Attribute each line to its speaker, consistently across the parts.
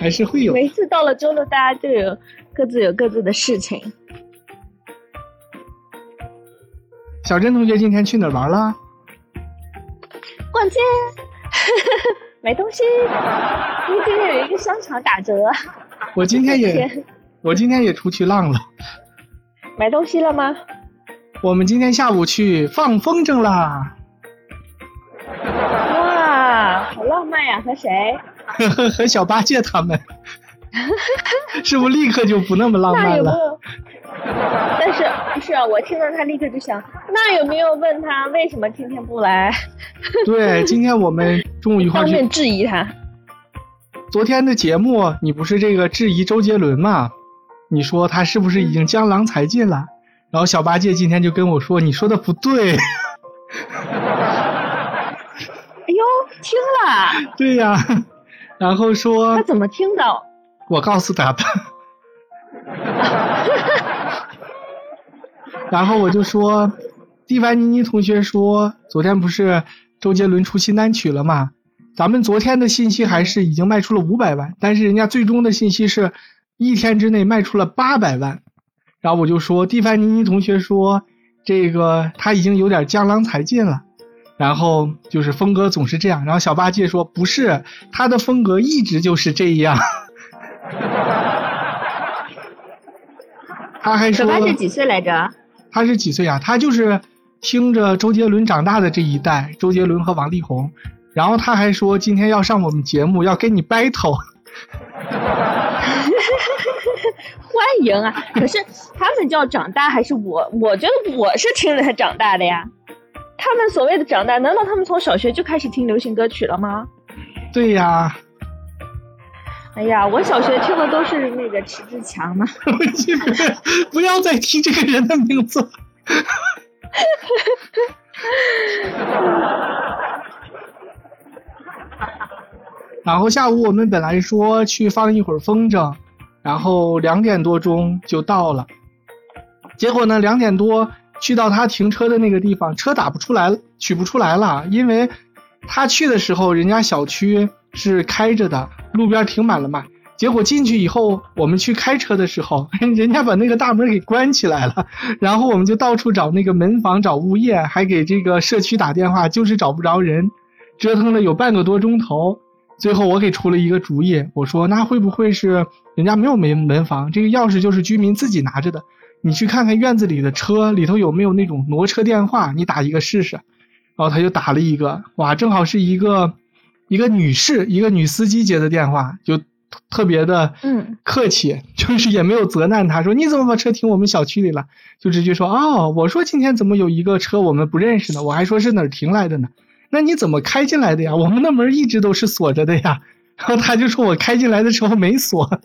Speaker 1: 还是会有。
Speaker 2: 每次到了周六，大家就有各自有各自的事情。
Speaker 1: 小珍同学今天去哪儿玩了？
Speaker 2: 逛街，买东西。因为今天有一个商场打折。
Speaker 1: 我今天也，我今天也出去浪了。
Speaker 2: 买东西了吗？
Speaker 1: 我们今天下午去放风筝啦。
Speaker 2: 哇，好浪漫呀！和谁？
Speaker 1: 和小八戒他们。是不是立刻就不那么浪漫了？
Speaker 2: 但是不是啊？我听到他立刻就想，那有没有问他为什么今天不来？
Speaker 1: 对，今天我们中午一块
Speaker 2: 当面质疑他。
Speaker 1: 昨天的节目，你不是这个质疑周杰伦吗？你说他是不是已经江郎才尽了？然后小八戒今天就跟我说，你说的不对。哎
Speaker 2: 呦，听了。
Speaker 1: 对呀，然后说。
Speaker 2: 他怎么听到？
Speaker 1: 我告诉他的。然后我就说，蒂凡尼尼同学说，昨天不是周杰伦出新单曲了吗？咱们昨天的信息还是已经卖出了五百万，但是人家最终的信息是一天之内卖出了八百万。然后我就说，蒂凡尼尼同学说，这个他已经有点江郎才尽了，然后就是风格总是这样。然后小八戒说，不是，他的风格一直就是这样。他还说，
Speaker 2: 小八戒几岁来着？
Speaker 1: 他是几岁啊？他就是听着周杰伦长大的这一代，周杰伦和王力宏。然后他还说今天要上我们节目，要跟你 battle。
Speaker 2: 欢迎啊！可是他们叫长大还是我？我觉得我是听着他长大的呀。他们所谓的长大，难道他们从小学就开始听流行歌曲了吗？
Speaker 1: 对呀。
Speaker 2: 哎呀，我小学听的都是那个迟志强呢。
Speaker 1: 不要再提这个人的名字。然后下午我们本来说去放一会儿风筝，然后两点多钟就到了。结果呢，两点多去到他停车的那个地方，车打不出来，取不出来了，因为他去的时候人家小区是开着的，路边停满了嘛。结果进去以后，我们去开车的时候，人家把那个大门给关起来了，然后我们就到处找那个门房，找物业，还给这个社区打电话，就是找不着人，折腾了有半个多钟头。最后我给出了一个主意，我说那会不会是人家没有门门房，这个钥匙就是居民自己拿着的？你去看看院子里的车里头有没有那种挪车电话，你打一个试试。然后他就打了一个，哇，正好是一个一个女士，一个女司机接的电话，就。特别的
Speaker 2: 嗯
Speaker 1: 客气，就是也没有责难他，说你怎么把车停我们小区里了，就直接说哦，我说今天怎么有一个车我们不认识呢？我还说是哪儿停来的呢？那你怎么开进来的呀？我们的门一直都是锁着的呀。然后他就说我开进来的时候没锁，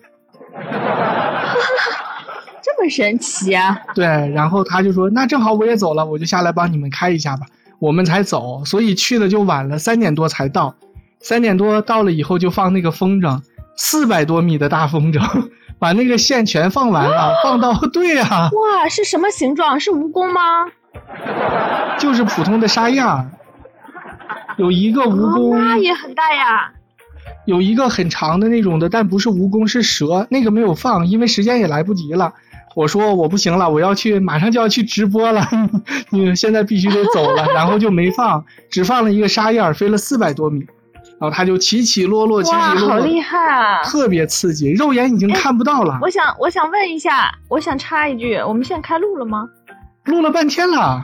Speaker 2: 这么神奇啊？
Speaker 1: 对，然后他就说那正好我也走了，我就下来帮你们开一下吧。我们才走，所以去的就晚了，三点多才到。三点多到了以后就放那个风筝。四百多米的大风筝，把那个线全放完了，放到对呀。
Speaker 2: 哇，是什么形状？是蜈蚣吗？
Speaker 1: 就是普通的沙样有一个蜈蚣。
Speaker 2: 那也很大呀。
Speaker 1: 有一个很长的那种的，但不是蜈蚣，是蛇。那个没有放，因为时间也来不及了。我说我不行了，我要去，马上就要去直播了，你现在必须得走了，然后就没放，只放了一个沙燕，飞了四百多米。然后他就起起落落，起起落落，
Speaker 2: 好厉害啊！
Speaker 1: 特别刺激，肉眼已经看不到了。
Speaker 2: 我想，我想问一下，我想插一句，我们现在开录了吗？
Speaker 1: 录了半天了。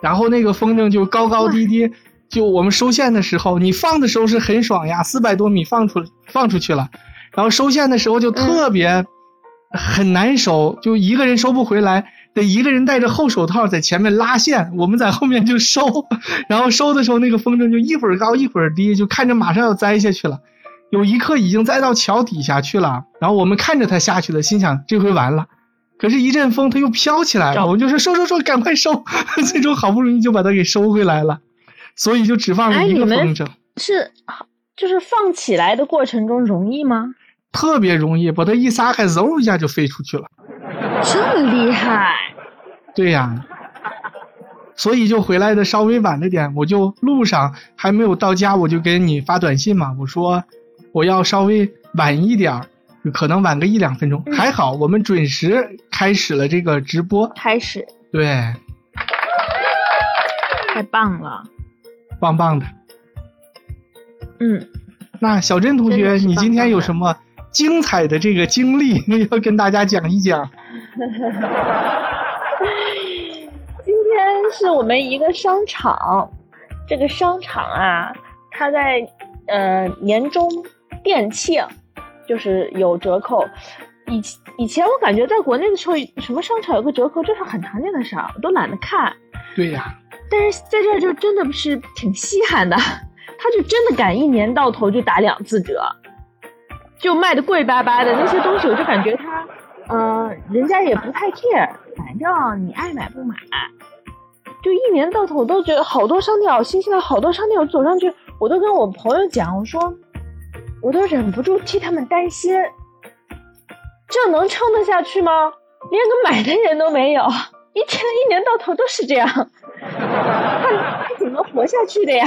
Speaker 1: 然后那个风筝就高高低低，就我们收线的时候，你放的时候是很爽呀，四百多米放出放出去了，然后收线的时候就特别很难收，就一个人收不回来。得一个人戴着厚手套在前面拉线，我们在后面就收，然后收的时候那个风筝就一会儿高一会儿低，就看着马上要栽下去了，有一刻已经栽到桥底下去了，然后我们看着它下去了，心想这回完了，可是，一阵风它又飘起来了，我们就说收收收，赶快收，最终好不容易就把它给收回来了，所以就只放了一个风筝。
Speaker 2: 是，就是放起来的过程中容易吗？
Speaker 1: 特别容易，把它一撒开，嗖一下就飞出去了。
Speaker 2: 这么厉害？
Speaker 1: 对呀，所以就回来的稍微晚了点。我就路上还没有到家，我就给你发短信嘛，我说我要稍微晚一点儿，可能晚个一两分钟。还好我们准时开始了这个直播，
Speaker 2: 开始，
Speaker 1: 对，
Speaker 2: 太棒了，
Speaker 1: 棒棒的。
Speaker 2: 嗯，
Speaker 1: 那小珍同学，你今天有什么精彩的这个经历 要跟大家讲一讲？
Speaker 2: 今天是我们一个商场，这个商场啊，它在呃年终店庆，就是有折扣。以以前我感觉在国内的时候，什么商场有个折扣，这是很常见的事儿，我都懒得看。
Speaker 1: 对呀，
Speaker 2: 但是在这儿就真的是挺稀罕的，他就真的敢一年到头就打两次折，就卖的贵巴巴的那些东西，我就感觉他，呃，人家也不太 care，反正你爱买不买，就一年到头我都觉得好多商店好新西兰，好多商店我走上去，我都跟我朋友讲，我说，我都忍不住替他们担心，这能撑得下去吗？连个买的人都没有。一天一年到头都是这样，他他怎么活下去的呀？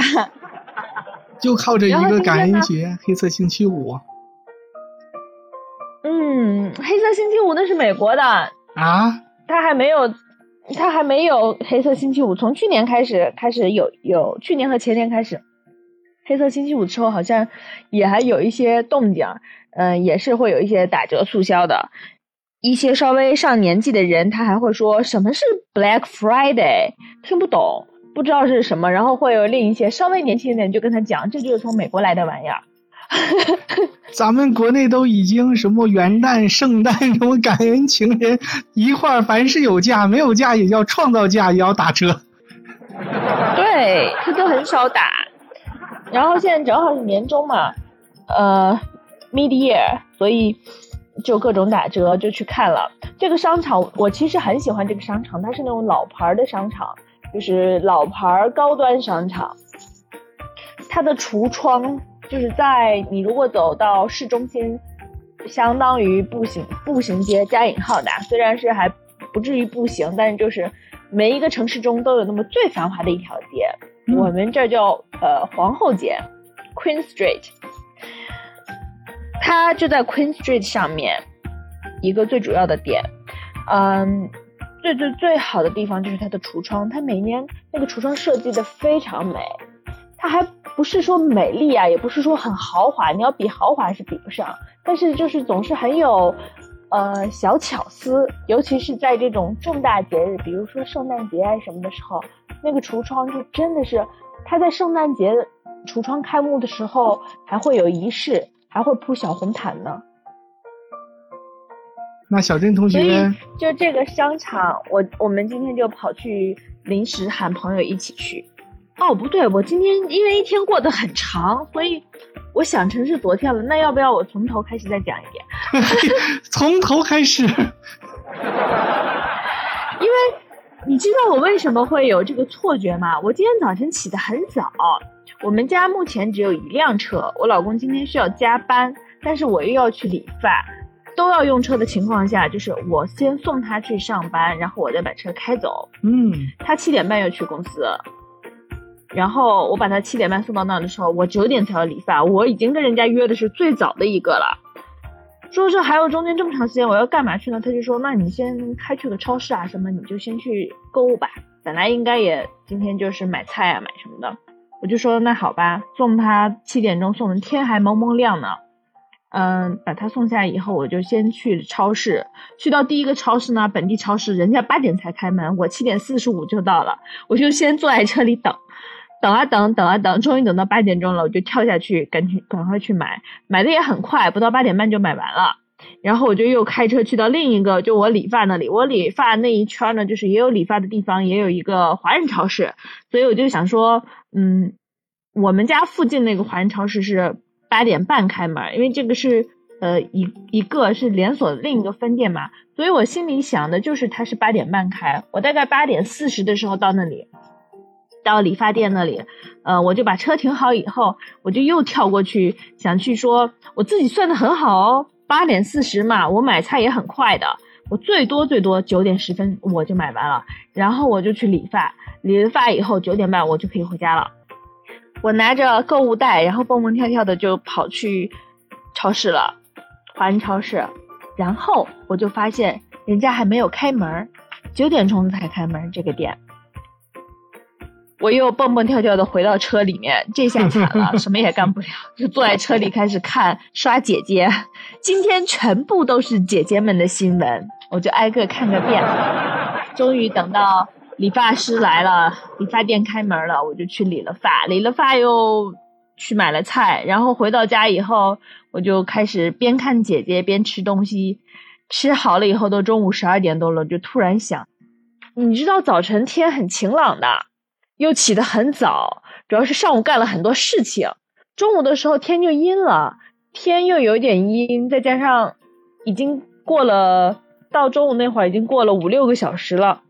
Speaker 1: 就靠着一个感恩节、黑色星期五
Speaker 2: 嗯，黑色星期五那是美国的，
Speaker 1: 啊，
Speaker 2: 他还没有，他还没有黑色星期五。从去年开始，开始有有去年和前年开始，黑色星期五之后好像也还有一些动静，嗯、也是会有一些打折促销的。一些稍微上年纪的人，他还会说什么是 Black Friday，听不懂，不知道是什么，然后会有另一些稍微年轻一点就跟他讲，这就是从美国来的玩意儿。
Speaker 1: 咱们国内都已经什么元旦、圣诞、什么感恩情人一块儿，凡是有假，没有假也要创造假，也要打折。
Speaker 2: 对，他都很少打。然后现在正好是年终嘛，呃，mid year，所以就各种打折，就去看了这个商场。我其实很喜欢这个商场，它是那种老牌的商场，就是老牌高端商场。它的橱窗就是在你如果走到市中心，相当于步行步行街加引号的啊，虽然是还不至于步行，但是就是每一个城市中都有那么最繁华的一条街。
Speaker 1: 嗯
Speaker 2: 我们这儿叫呃皇后街 （Queen Street），它就在 Queen Street 上面一个最主要的点。嗯，最最最好的地方就是它的橱窗，它每年那个橱窗设计的非常美，它还不是说美丽啊，也不是说很豪华，你要比豪华是比不上，但是就是总是很有呃小巧思，尤其是在这种重大节日，比如说圣诞节啊什么的时候，那个橱窗就真的是，它在圣诞节橱窗开幕的时候还会有仪式，还会铺小红毯呢。
Speaker 1: 那小珍同学，
Speaker 2: 就这个商场，我我们今天就跑去临时喊朋友一起去。哦，不对，我今天因为一天过得很长，所以我想成是昨天了。那要不要我从头开始再讲一遍？
Speaker 1: 从头开始。
Speaker 2: 因为你知道我为什么会有这个错觉吗？我今天早晨起得很早，我们家目前只有一辆车，我老公今天需要加班，但是我又要去理发，都要用车的情况下，就是我先送他去上班，然后我再把车开走。
Speaker 1: 嗯，
Speaker 2: 他七点半要去公司，然后我把他七点半送到那儿的时候，我九点才要理发，我已经跟人家约的是最早的一个了。说这还有中间这么长时间，我要干嘛去呢？他就说，那你先开去个超市啊什么，你就先去购物吧。本来应该也今天就是买菜啊买什么的，我就说那好吧，送他七点钟送的，天还蒙蒙亮呢。嗯，把他送下来以后，我就先去超市。去到第一个超市呢，本地超市，人家八点才开门，我七点四十五就到了，我就先坐在车里等，等啊等，等啊等，终于等到八点钟了，我就跳下去，赶紧赶快去买，买的也很快，不到八点半就买完了。然后我就又开车去到另一个，就我理发那里，我理发那一圈呢，就是也有理发的地方，也有一个华人超市，所以我就想说，嗯，我们家附近那个华人超市是八点半开门，因为这个是呃一一个是连锁另一个分店嘛，所以我心里想的就是它是八点半开，我大概八点四十的时候到那里，到理发店那里，呃，我就把车停好以后，我就又跳过去想去说，我自己算的很好哦，八点四十嘛，我买菜也很快的，我最多最多九点十分我就买完了，然后我就去理发，理了发以后九点半我就可以回家了。我拿着购物袋，然后蹦蹦跳跳的就跑去超市了，华人超市。然后我就发现人家还没有开门，九点钟才开门这个店。我又蹦蹦跳跳的回到车里面，这下惨了，什么也干不了，就坐在车里开始看刷姐姐。今天全部都是姐姐们的新闻，我就挨个看个遍。终于等到理发师来了，理发店开门了，我就去理了发，理了发又去买了菜，然后回到家以后，我就开始边看姐姐边吃东西。吃好了以后，都中午十二点多了，就突然想，你知道早晨天很晴朗的。又起得很早，主要是上午干了很多事情。中午的时候天就阴了，天又有点阴，再加上已经过了到中午那会儿，已经过了五六个小时了。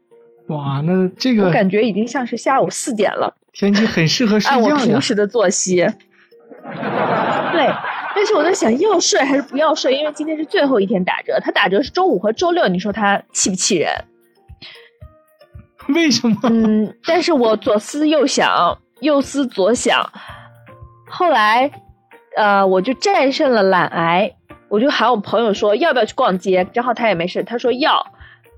Speaker 1: 哇，那这个
Speaker 2: 我感觉已经像是下午四点了。
Speaker 1: 天气很适合 睡觉
Speaker 2: 按我平时的作息。对，但是我在想要睡还是不要睡，因为今天是最后一天打折，它打折是周五和周六，你说它气不气人？
Speaker 1: 为什么？
Speaker 2: 嗯，但是我左思右想，右思左想，后来，呃，我就战胜了懒癌，我就喊我朋友说要不要去逛街，正好他也没事，他说要，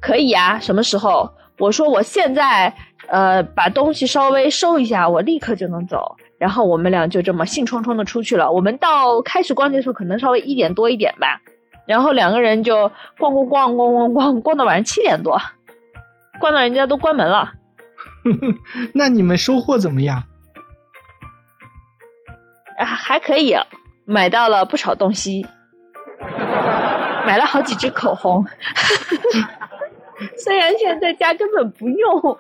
Speaker 2: 可以啊，什么时候？我说我现在，呃，把东西稍微收一下，我立刻就能走。然后我们俩就这么兴冲冲的出去了。我们到开始逛街的时候，可能稍微一点多一点吧，然后两个人就逛逛逛逛逛逛，逛到晚上七点多。逛到人家都关门了，
Speaker 1: 那你们收获怎么样？
Speaker 2: 啊，还可以，买到了不少东西，买了好几支口红，虽然现在家根本不用。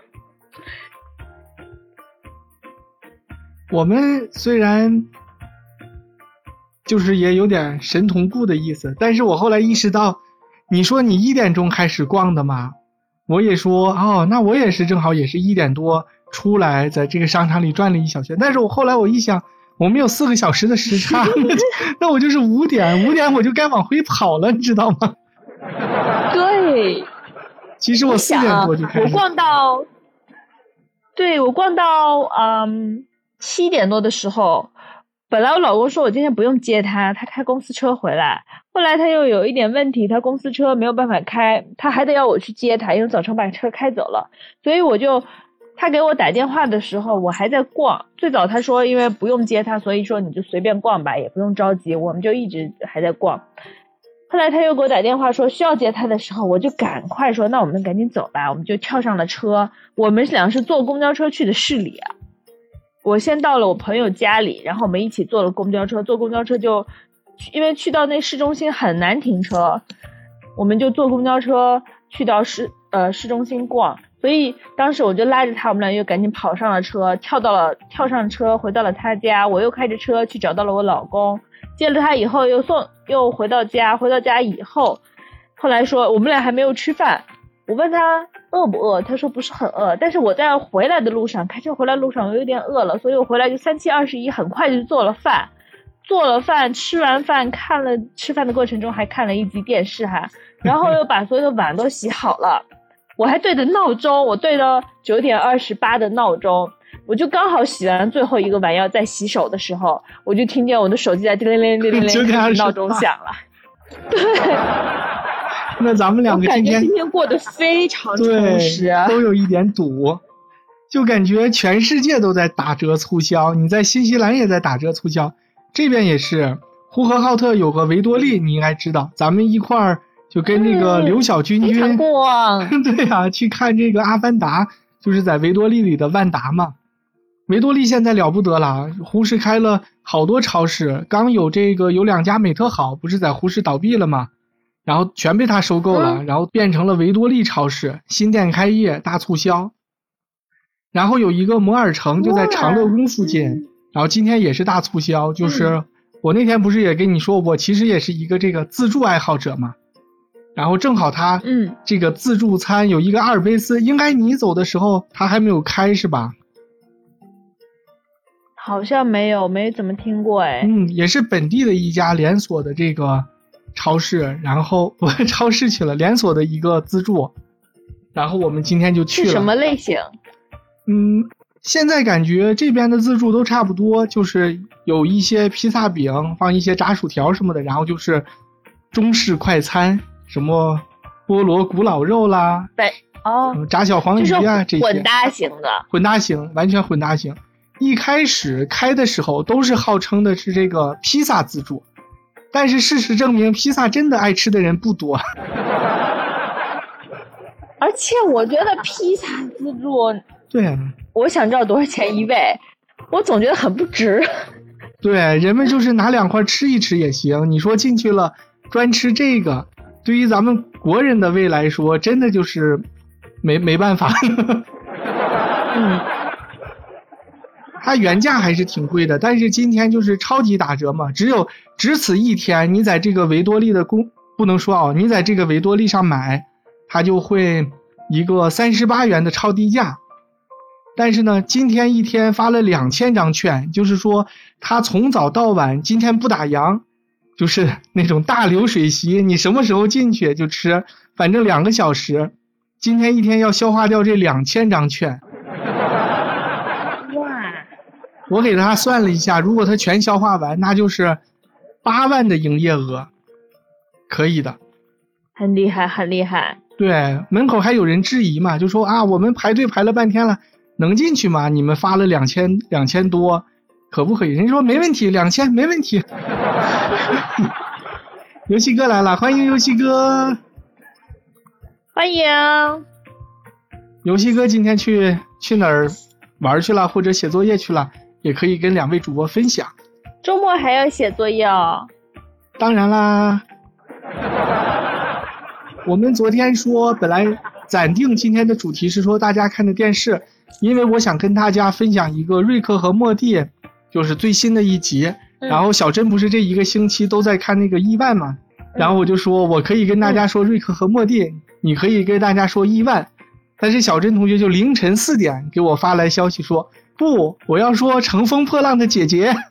Speaker 1: 我们虽然就是也有点神同步的意思，但是我后来意识到，你说你一点钟开始逛的吗？我也说哦，那我也是正好也是一点多出来，在这个商场里转了一小圈。但是我后来我一想，我们有四个小时的时差，那我就是五点，五点我就该往回跑了，你知道吗？
Speaker 2: 对。
Speaker 1: 其实我四点多就开始。
Speaker 2: 我逛到，对我逛到嗯七点多的时候。本来我老公说我今天不用接他，他开公司车回来。后来他又有一点问题，他公司车没有办法开，他还得要我去接他，因为早晨把车开走了。所以我就，他给我打电话的时候，我还在逛。最早他说因为不用接他，所以说你就随便逛吧，也不用着急。我们就一直还在逛。后来他又给我打电话说需要接他的时候，我就赶快说那我们赶紧走吧，我们就跳上了车。我们俩是坐公交车去的市里。我先到了我朋友家里，然后我们一起坐了公交车。坐公交车就，因为去到那市中心很难停车，我们就坐公交车去到市呃市中心逛。所以当时我就拉着他，我们俩又赶紧跑上了车，跳到了跳上车，回到了他家。我又开着车去找到了我老公，接了他以后又送又回到家。回到家以后，后来说我们俩还没有吃饭，我问他。饿不饿？他说不是很饿，但是我在回来的路上，开车回来路上我有点饿了，所以我回来就三七二十一，很快就做了饭，做了饭，吃完饭看了吃饭的过程中还看了一集电视哈，然后又把所有的碗都洗好了，我还对着闹钟，我对着九点二十八的闹钟，我就刚好洗完最后一个碗要再洗手的时候，我就听见我的手机在叮铃铃叮铃铃，闹钟响了，对。
Speaker 1: 那咱们两个今天
Speaker 2: 今天过得非常充实，
Speaker 1: 都有一点堵，就感觉全世界都在打折促销。你在新西兰也在打折促销，这边也是。呼和浩特有个维多利，你应该知道。咱们一块儿就跟那个刘小军军，对呀，去看这个《阿凡达》，就是在维多利里的万达嘛。维多利现在了不得了，呼市开了好多超市，刚有这个有两家美特好，不是在呼市倒闭了吗？然后全被他收购了，然后变成了维多利超市，新店开业大促销。然后有一个摩尔城就在长乐宫附近，然后今天也是大促销。就是我那天不是也跟你说，我其实也是一个这个自助爱好者嘛。然后正好他
Speaker 2: 嗯
Speaker 1: 这个自助餐有一个阿尔卑斯，应该你走的时候他还没有开是吧？
Speaker 2: 好像没有，没怎么听过哎。
Speaker 1: 嗯，也是本地的一家连锁的这个。超市，然后不超市去了，连锁的一个自助，然后我们今天就去了。
Speaker 2: 是什么类型？
Speaker 1: 嗯，现在感觉这边的自助都差不多，就是有一些披萨饼，放一些炸薯条什么的，然后就是中式快餐，什么菠萝古老肉啦，
Speaker 2: 对，哦，
Speaker 1: 炸小黄鱼啊这些。
Speaker 2: 混搭型的。
Speaker 1: 混搭型，完全混搭型。一开始开的时候都是号称的是这个披萨自助，但是事实证明，披萨真的爱吃的人不多。
Speaker 2: 而且我觉得披萨自助，
Speaker 1: 对，
Speaker 2: 我想知道多少钱一位，我总觉得很不值。
Speaker 1: 对，人们就是拿两块吃一吃也行。你说进去了专吃这个，对于咱们国人的胃来说，真的就是没没办法。
Speaker 2: 嗯。
Speaker 1: 它原价还是挺贵的，但是今天就是超级打折嘛，只有只此一天，你在这个维多利的公不能说啊，你在这个维多利上买，它就会一个三十八元的超低价。但是呢，今天一天发了两千张券，就是说它从早到晚，今天不打烊，就是那种大流水席，你什么时候进去就吃，反正两个小时，今天一天要消化掉这两千张券。我给他算了一下，如果他全消化完，那就是八万的营业额，可以的，
Speaker 2: 很厉害，很厉害。
Speaker 1: 对，门口还有人质疑嘛，就说啊，我们排队排了半天了，能进去吗？你们发了两千两千多，可不可以？人家说没问题，两千没问题。游戏哥来了，欢迎游戏哥，
Speaker 2: 欢迎。
Speaker 1: 游戏哥今天去去哪儿玩去了，或者写作业去了？也可以跟两位主播分享。
Speaker 2: 周末还要写作业哦。
Speaker 1: 当然啦。我们昨天说本来暂定今天的主题是说大家看的电视，因为我想跟大家分享一个瑞克和莫蒂，就是最新的一集。然后小珍不是这一个星期都在看那个亿万嘛？然后我就说我可以跟大家说瑞克和莫蒂，你可以跟大家说亿万。但是小珍同学就凌晨四点给我发来消息说。不，我要说乘风破浪的姐姐。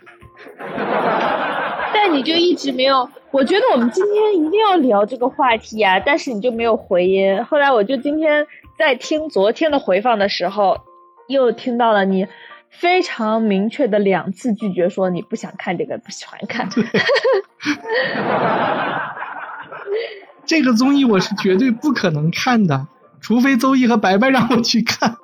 Speaker 2: 但你就一直没有，我觉得我们今天一定要聊这个话题啊，但是你就没有回音。后来我就今天在听昨天的回放的时候，又听到了你非常明确的两次拒绝，说你不想看这个，不喜欢看。
Speaker 1: 这个综艺我是绝对不可能看的，除非周毅和白白让我去看。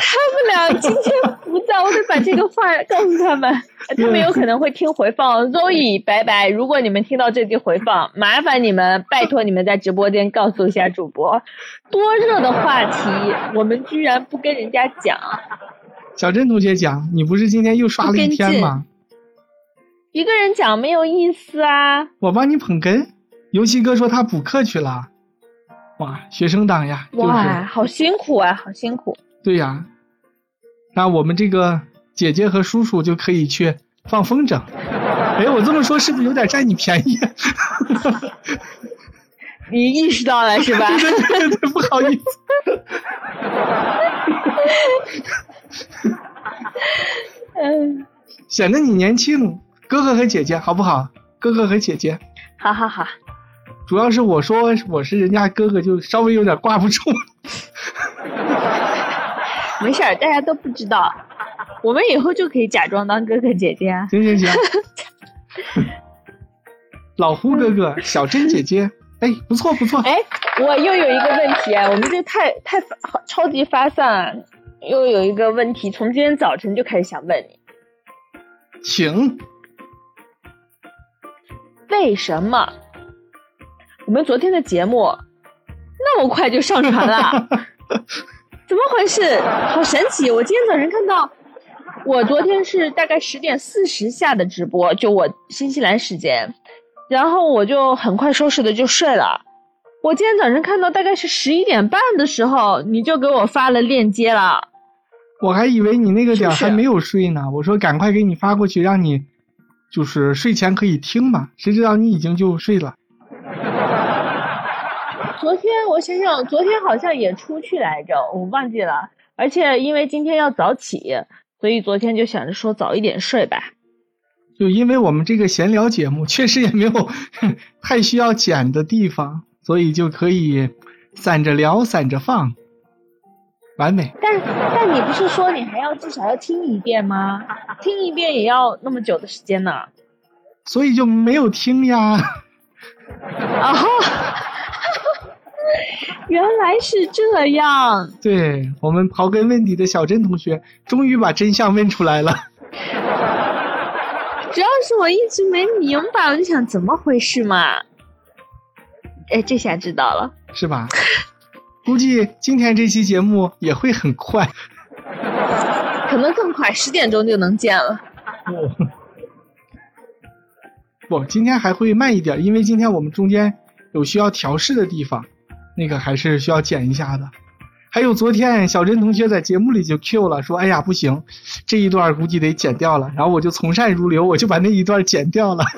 Speaker 2: 他们俩今天不在，我得把这个话告诉他们。他们有可能会听回放。Zoe，拜拜！如果你们听到这句回放，麻烦你们拜托你们在直播间告诉一下主播，多热的话题，我们居然不跟人家讲。
Speaker 1: 小珍同学讲，你不是今天又刷了一天吗？
Speaker 2: 一个人讲没有意思啊。
Speaker 1: 我帮你捧哏。游戏哥说他补课去了。哇，学生党呀！
Speaker 2: 哇，好辛苦啊，好辛苦。
Speaker 1: 对呀，那我们这个姐姐和叔叔就可以去放风筝。哎，我这么说是不是有点占你便宜？
Speaker 2: 你意识到了是吧？
Speaker 1: 对对对，不好意思。
Speaker 2: 嗯，
Speaker 1: 显得你年轻，哥哥和姐姐好不好？哥哥和姐姐。
Speaker 2: 好好好。
Speaker 1: 主要是我说我是人家哥哥，就稍微有点挂不住。
Speaker 2: 没事儿，大家都不知道，我们以后就可以假装当哥哥姐姐啊。
Speaker 1: 行行行，老胡哥哥，小珍姐姐，哎，不错不错。
Speaker 2: 哎，我又有一个问题，我们这太太超级发散，又有一个问题，从今天早晨就开始想问你，
Speaker 1: 请，
Speaker 2: 为什么我们昨天的节目那么快就上传了？怎么回事？好神奇！我今天早上看到，我昨天是大概十点四十下的直播，就我新西兰时间，然后我就很快收拾的就睡了。我今天早上看到大概是十一点半的时候，你就给我发了链接了。
Speaker 1: 我还以为你那个点还没有睡呢，我说赶快给你发过去，让你就是睡前可以听嘛。谁知道你已经就睡了。
Speaker 2: 昨天我想想，昨天好像也出去来着，我忘记了。而且因为今天要早起，所以昨天就想着说早一点睡吧。
Speaker 1: 就因为我们这个闲聊节目确实也没有 太需要剪的地方，所以就可以散着聊，散着放，完美。
Speaker 2: 但但你不是说你还要至少要听一遍吗？听一遍也要那么久的时间呢。
Speaker 1: 所以就没有听呀。
Speaker 2: 啊，原来是这样。
Speaker 1: 对我们刨根问底的小珍同学，终于把真相问出来了。
Speaker 2: 主要是我一直没明白，我就想怎么回事嘛。哎，这下知道了，
Speaker 1: 是吧？估计今天这期节目也会很快，
Speaker 2: 可能更快，十点钟就能见了。
Speaker 1: 不，今天还会慢一点，因为今天我们中间有需要调试的地方，那个还是需要剪一下的。还有昨天小珍同学在节目里就 Q 了，说：“哎呀，不行，这一段估计得剪掉了。”然后我就从善如流，我就把那一段剪掉了。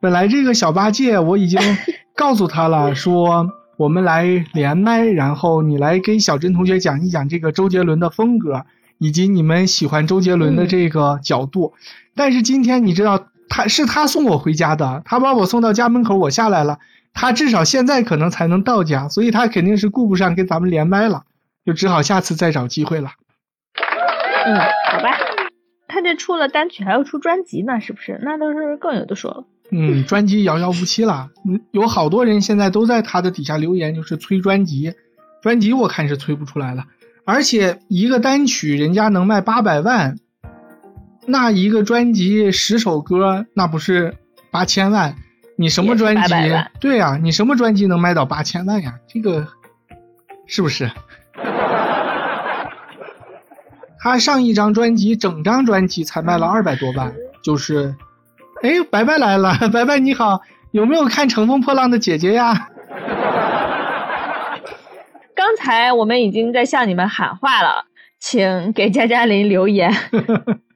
Speaker 1: 本来这个小八戒我已经告诉他了，说我们来连麦，然后你来跟小珍同学讲一讲这个周杰伦的风格，以及你们喜欢周杰伦的这个角度。但是今天你知道，他是他送我回家的，他把我送到家门口，我下来了。他至少现在可能才能到家，所以他肯定是顾不上跟咱们连麦了，就只好下次再找机会了。
Speaker 2: 嗯，好吧。他这出了单曲还要出专辑呢，是不是？那都是更有的说了。
Speaker 1: 嗯，专辑遥遥无期了。嗯，有好多人现在都在他的底下留言，就是催专辑。专辑我看是催不出来了，而且一个单曲人家能卖八百万，那一个专辑十首歌，那不是八千万？你什么专辑？对呀，你什么专辑能卖到八千万呀？这个是不是？他上一张专辑，整张专辑才卖了二百多万，就是，哎，白白来了，白白你好，有没有看《乘风破浪的姐姐》呀？
Speaker 2: 刚才我们已经在向你们喊话了，请给佳佳林留言。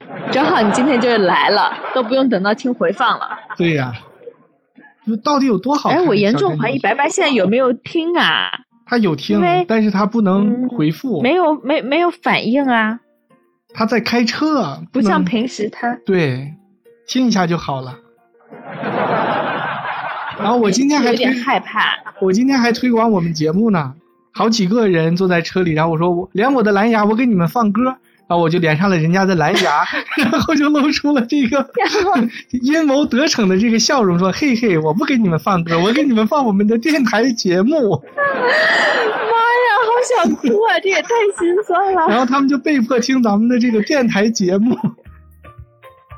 Speaker 2: 正好你今天就来了，都不用等到听回放了。
Speaker 1: 对呀。到底有多好？
Speaker 2: 哎，我严重怀疑白白现在有没有听啊？
Speaker 1: 他有听，但是他不能回复，
Speaker 2: 没有没没有反应啊。
Speaker 1: 他在开车，
Speaker 2: 不像平时他。
Speaker 1: 对，听一下就好了。然后我今天还有
Speaker 2: 点害怕。
Speaker 1: 我今天还推广我们节目呢，好几个人坐在车里，然后我说我连我的蓝牙，我给你们放歌。然后我就连上了人家的蓝牙，然后就露出了这个阴谋得逞的这个笑容，说：“嘿嘿，我不给你们放歌，我给你们放我们的电台节目。”
Speaker 2: 妈呀，好想哭啊！这也太心酸了。
Speaker 1: 然后他们就被迫听咱们的这个电台节目。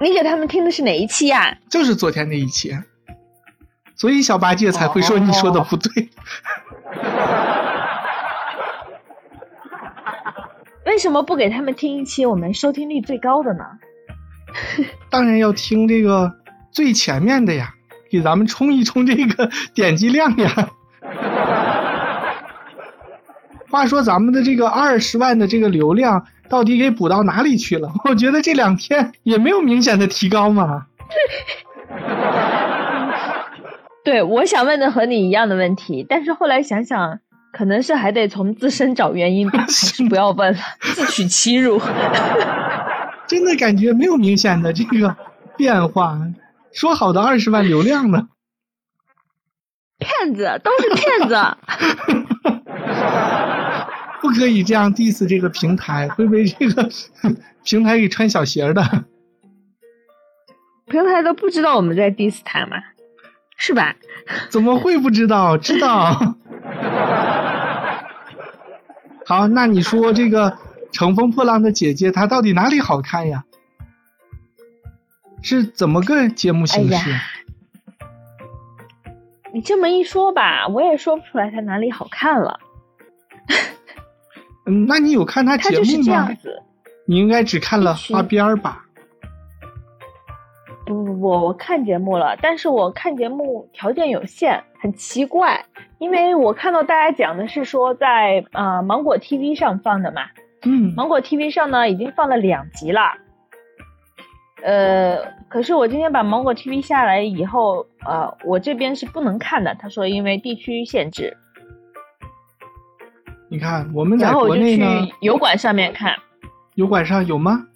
Speaker 2: 你给他们听的是哪一期呀？
Speaker 1: 就是昨天那一期，所以小八戒才会说你说的不对。
Speaker 2: 为什么不给他们听一期我们收听率最高的呢？
Speaker 1: 当然要听这个最前面的呀，给咱们冲一冲这个点击量呀。话说咱们的这个二十万的这个流量到底给补到哪里去了？我觉得这两天也没有明显的提高嘛。
Speaker 2: 对，我想问的和你一样的问题，但是后来想想。可能是还得从自身找原因，吧是不要问了，自取其辱。
Speaker 1: 真的感觉没有明显的这个变化，说好的二十万流量呢？
Speaker 2: 骗子，都是骗子！
Speaker 1: 不可以这样 diss 这个平台，会被这个平台给穿小鞋的。
Speaker 2: 平台都不知道我们在 diss 他吗？是吧？
Speaker 1: 怎么会不知道？知道。好，那你说这个《乘风破浪的姐姐》她到底哪里好看呀？是怎么个节目形式？
Speaker 2: 你这么一说吧，我也说不出来她哪里好看了。
Speaker 1: 嗯，那你有看她节目吗？
Speaker 2: 就是这样子。
Speaker 1: 你应该只看了花边儿吧？
Speaker 2: 不不不，我看节目了，但是我看节目条件有限，很奇怪。因为我看到大家讲的是说在呃芒果 TV 上放的嘛，
Speaker 1: 嗯，
Speaker 2: 芒果 TV 上呢已经放了两集了，呃，可是我今天把芒果 TV 下来以后，呃，我这边是不能看的，他说因为地区限制。
Speaker 1: 你看我们在国内
Speaker 2: 呢，油管上面看，
Speaker 1: 油管上有吗？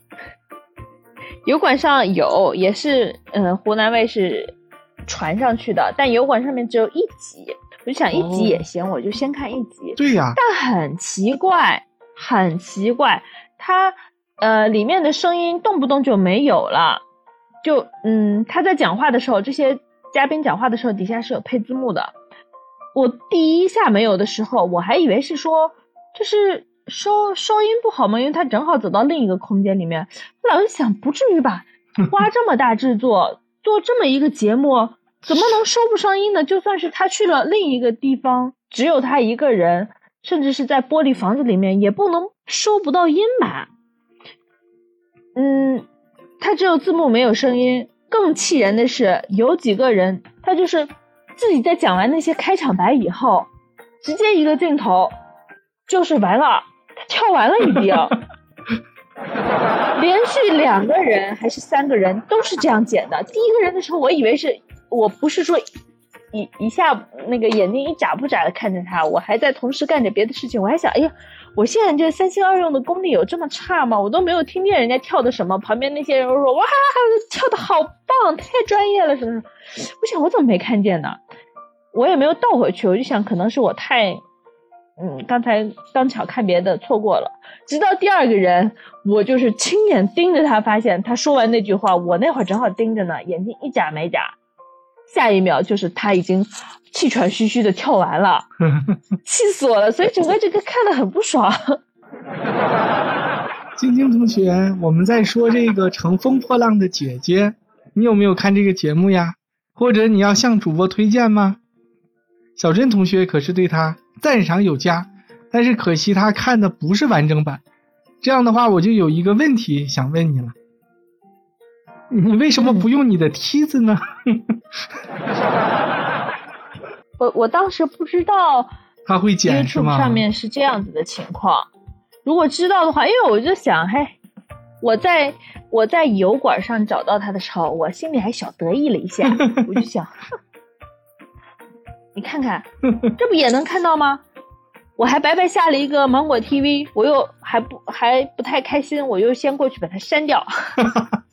Speaker 2: 油管上有，也是呃湖南卫视传上去的，但油管上面只有一集，我就想一集也行，我就先看一集。
Speaker 1: 对呀，
Speaker 2: 但很奇怪，很奇怪，它呃里面的声音动不动就没有了，就嗯他在讲话的时候，这些嘉宾讲话的时候底下是有配字幕的。我第一下没有的时候，我还以为是说就是收收音不好嘛，因为他正好走到另一个空间里面。后来我就想，不至于吧？花这么大制作做这么一个节目，怎么能收不上音呢？就算是他去了另一个地方，只有他一个人，甚至是在玻璃房子里面，也不能收不到音吧？嗯，他只有字幕没有声音。更气人的是，有几个人他就是。自己在讲完那些开场白以后，直接一个镜头就是完了，他跳完了已经，连续两个人还是三个人都是这样剪的。第一个人的时候，我以为是我不是说一一下那个眼睛一眨不眨的看着他，我还在同时干着别的事情，我还想，哎呀。我现在这三心二用的功力有这么差吗？我都没有听见人家跳的什么，旁边那些人说哇，跳的好棒，太专业了什么什么。我想我怎么没看见呢？我也没有倒回去，我就想可能是我太，嗯，刚才刚巧看别的错过了。直到第二个人，我就是亲眼盯着他，发现他说完那句话，我那会儿正好盯着呢，眼睛一眨没眨，下一秒就是他已经。气喘吁吁的跳完了，气死我了！所以整个这个看的很不爽。
Speaker 1: 晶晶同学，我们在说这个乘风破浪的姐姐，你有没有看这个节目呀？或者你要向主播推荐吗？小珍同学可是对他赞赏有加，但是可惜他看的不是完整版。这样的话，我就有一个问题想问你了，你为什么不用你的梯子呢？
Speaker 2: 我我当时不知道
Speaker 1: 他会剪是吗？
Speaker 2: 上面是这样子的情况。如果知道的话，因为我就想，嘿，我在我在油管上找到他的时候，我心里还小得意了一下。我就想，你看看，这不也能看到吗？我还白白下了一个芒果 TV，我又还不还不太开心，我又先过去把它删掉，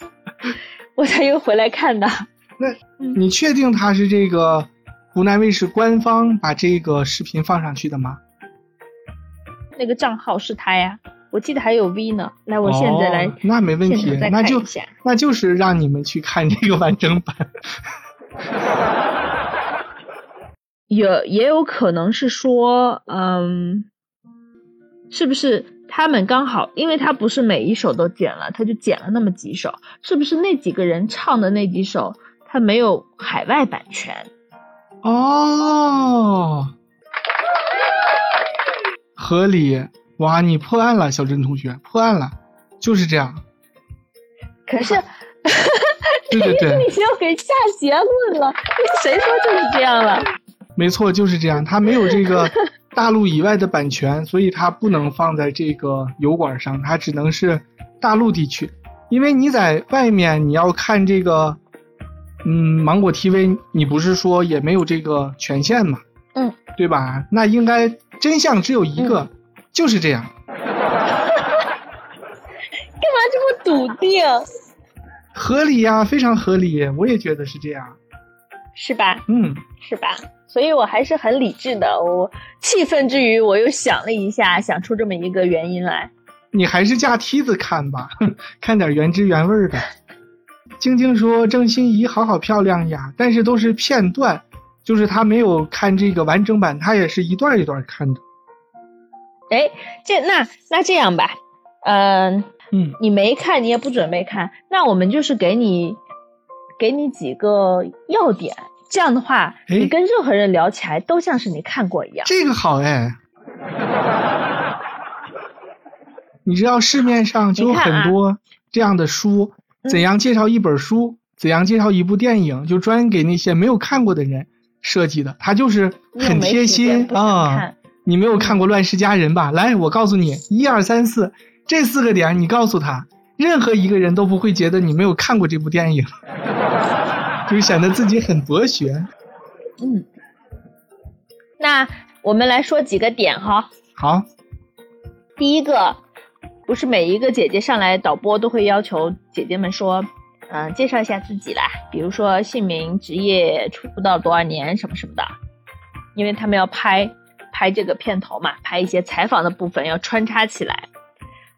Speaker 2: 我才又回来看的。
Speaker 1: 那你确定他是这个？湖南卫视官方把这个视频放上去的吗？
Speaker 2: 那个账号是他呀，我记得还有 V 呢。来，我现在来，
Speaker 1: 那没问题，那就那就是让你们去看这个完整版。
Speaker 2: 有也有可能是说，嗯，是不是他们刚好，因为他不是每一首都剪了，他就剪了那么几首，是不是那几个人唱的那几首他没有海外版权？
Speaker 1: 哦，合理哇！你破案了，小珍同学，破案了，就是这样。
Speaker 2: 可是，
Speaker 1: 对对对，
Speaker 2: 你就给下结论了，谁说就是这样了？
Speaker 1: 没错，就是这样。它没有这个 大陆以外的版权，所以它不能放在这个油管上，它只能是大陆地区。因为你在外面，你要看这个。嗯，芒果 TV，你不是说也没有这个权限吗？
Speaker 2: 嗯，
Speaker 1: 对吧？那应该真相只有一个，就是这样。干
Speaker 2: 嘛这么笃定？
Speaker 1: 合理呀，非常合理，我也觉得是这样。
Speaker 2: 是吧？
Speaker 1: 嗯，
Speaker 2: 是吧？所以我还是很理智的。我气愤之余，我又想了一下，想出这么一个原因来。
Speaker 1: 你还是架梯子看吧，看点原汁原味的。晶晶说：“郑欣宜好好漂亮呀，但是都是片段，就是她没有看这个完整版，她也是一段一段看的。”
Speaker 2: 哎，这那那这样吧，嗯嗯，你没看，你也不准备看，那我们就是给你给你几个要点，这样的话，你跟任何人聊起来都像是你看过一样。
Speaker 1: 这个好哎，你知道市面上就有很多这样的书。怎样介绍一本书？怎样介绍一部电影？就专给那些没有看过的人设计的，他就是很贴心啊。你没有看过《乱世佳人》吧？来，我告诉你，一二三四这四个点，你告诉他，任何一个人都不会觉得你没有看过这部电影，就显得自己很博学。
Speaker 2: 嗯，那我们来说几个点哈。
Speaker 1: 好，
Speaker 2: 第一个。不是每一个姐姐上来导播都会要求姐姐们说，嗯、介绍一下自己啦，比如说姓名、职业、出道多少年什么什么的，因为他们要拍拍这个片头嘛，拍一些采访的部分要穿插起来。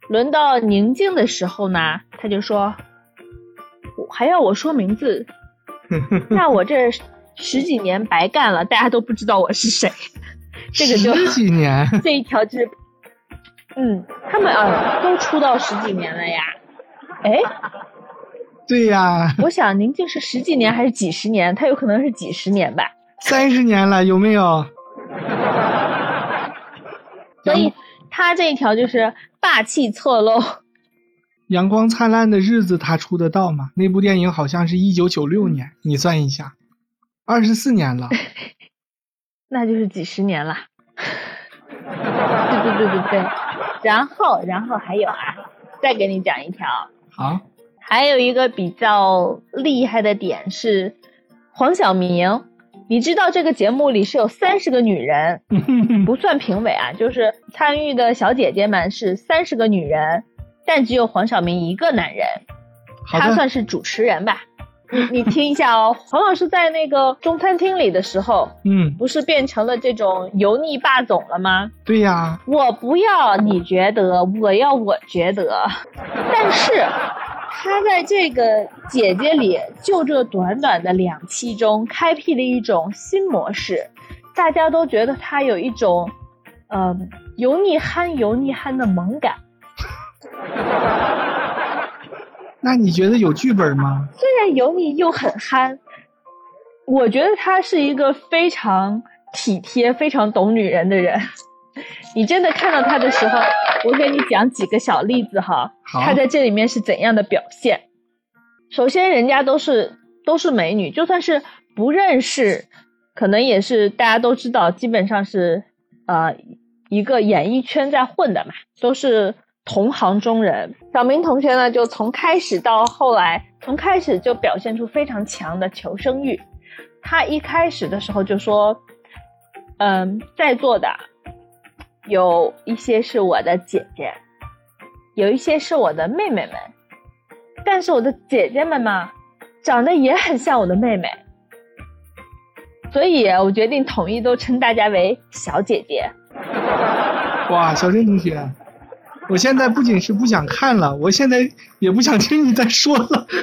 Speaker 2: 轮到宁静的时候呢，他就说，我还要我说名字，那我这十几年白干了，大家都不知道我是谁，这个就
Speaker 1: 十几年，
Speaker 2: 这一条就是，嗯，他们啊都出道十几年了呀。哎，
Speaker 1: 对呀，
Speaker 2: 我想宁静是十几年还是几十年？他有可能是几十年吧。
Speaker 1: 三十年了，有没有？
Speaker 2: 所以他这一条就是霸气侧漏。
Speaker 1: 阳光灿烂的日子，他出得到吗？那部电影好像是一九九六年，你算一下，二十四年了。
Speaker 2: 那就是几十年了。对对对对对，然后然后还有啊，再给你讲一条，
Speaker 1: 好，
Speaker 2: 还有一个比较厉害的点是黄晓明，你知道这个节目里是有三十个女人，不算评委啊，就是参与的小姐姐们是三十个女人，但只有黄晓明一个男人，他算是主持人吧。你你听一下哦，黄老师在那个中餐厅里的时候，
Speaker 1: 嗯，
Speaker 2: 不是变成了这种油腻霸总了吗？
Speaker 1: 对呀，
Speaker 2: 我不要你觉得，我要我觉得。但是他在这个姐姐里，就这短短的两期中，开辟了一种新模式，大家都觉得他有一种，呃，油腻憨油腻憨的萌感。
Speaker 1: 那你觉得有剧本吗？
Speaker 2: 虽然油腻又很憨，我觉得他是一个非常体贴、非常懂女人的人。你真的看到他的时候，我给你讲几个小例子哈，
Speaker 1: 好
Speaker 2: 他在这里面是怎样的表现。首先，人家都是都是美女，就算是不认识，可能也是大家都知道，基本上是呃一个演艺圈在混的嘛，都是同行中人。小明同学呢，就从开始到后来，从开始就表现出非常强的求生欲。他一开始的时候就说：“嗯，在座的有一些是我的姐姐，有一些是我的妹妹们，但是我的姐姐们嘛，长得也很像我的妹妹，所以我决定统一都称大家为小姐姐。
Speaker 1: 哇，小郑同学，我现在不仅是不想看了，我现在也不想听你再说了。
Speaker 2: 这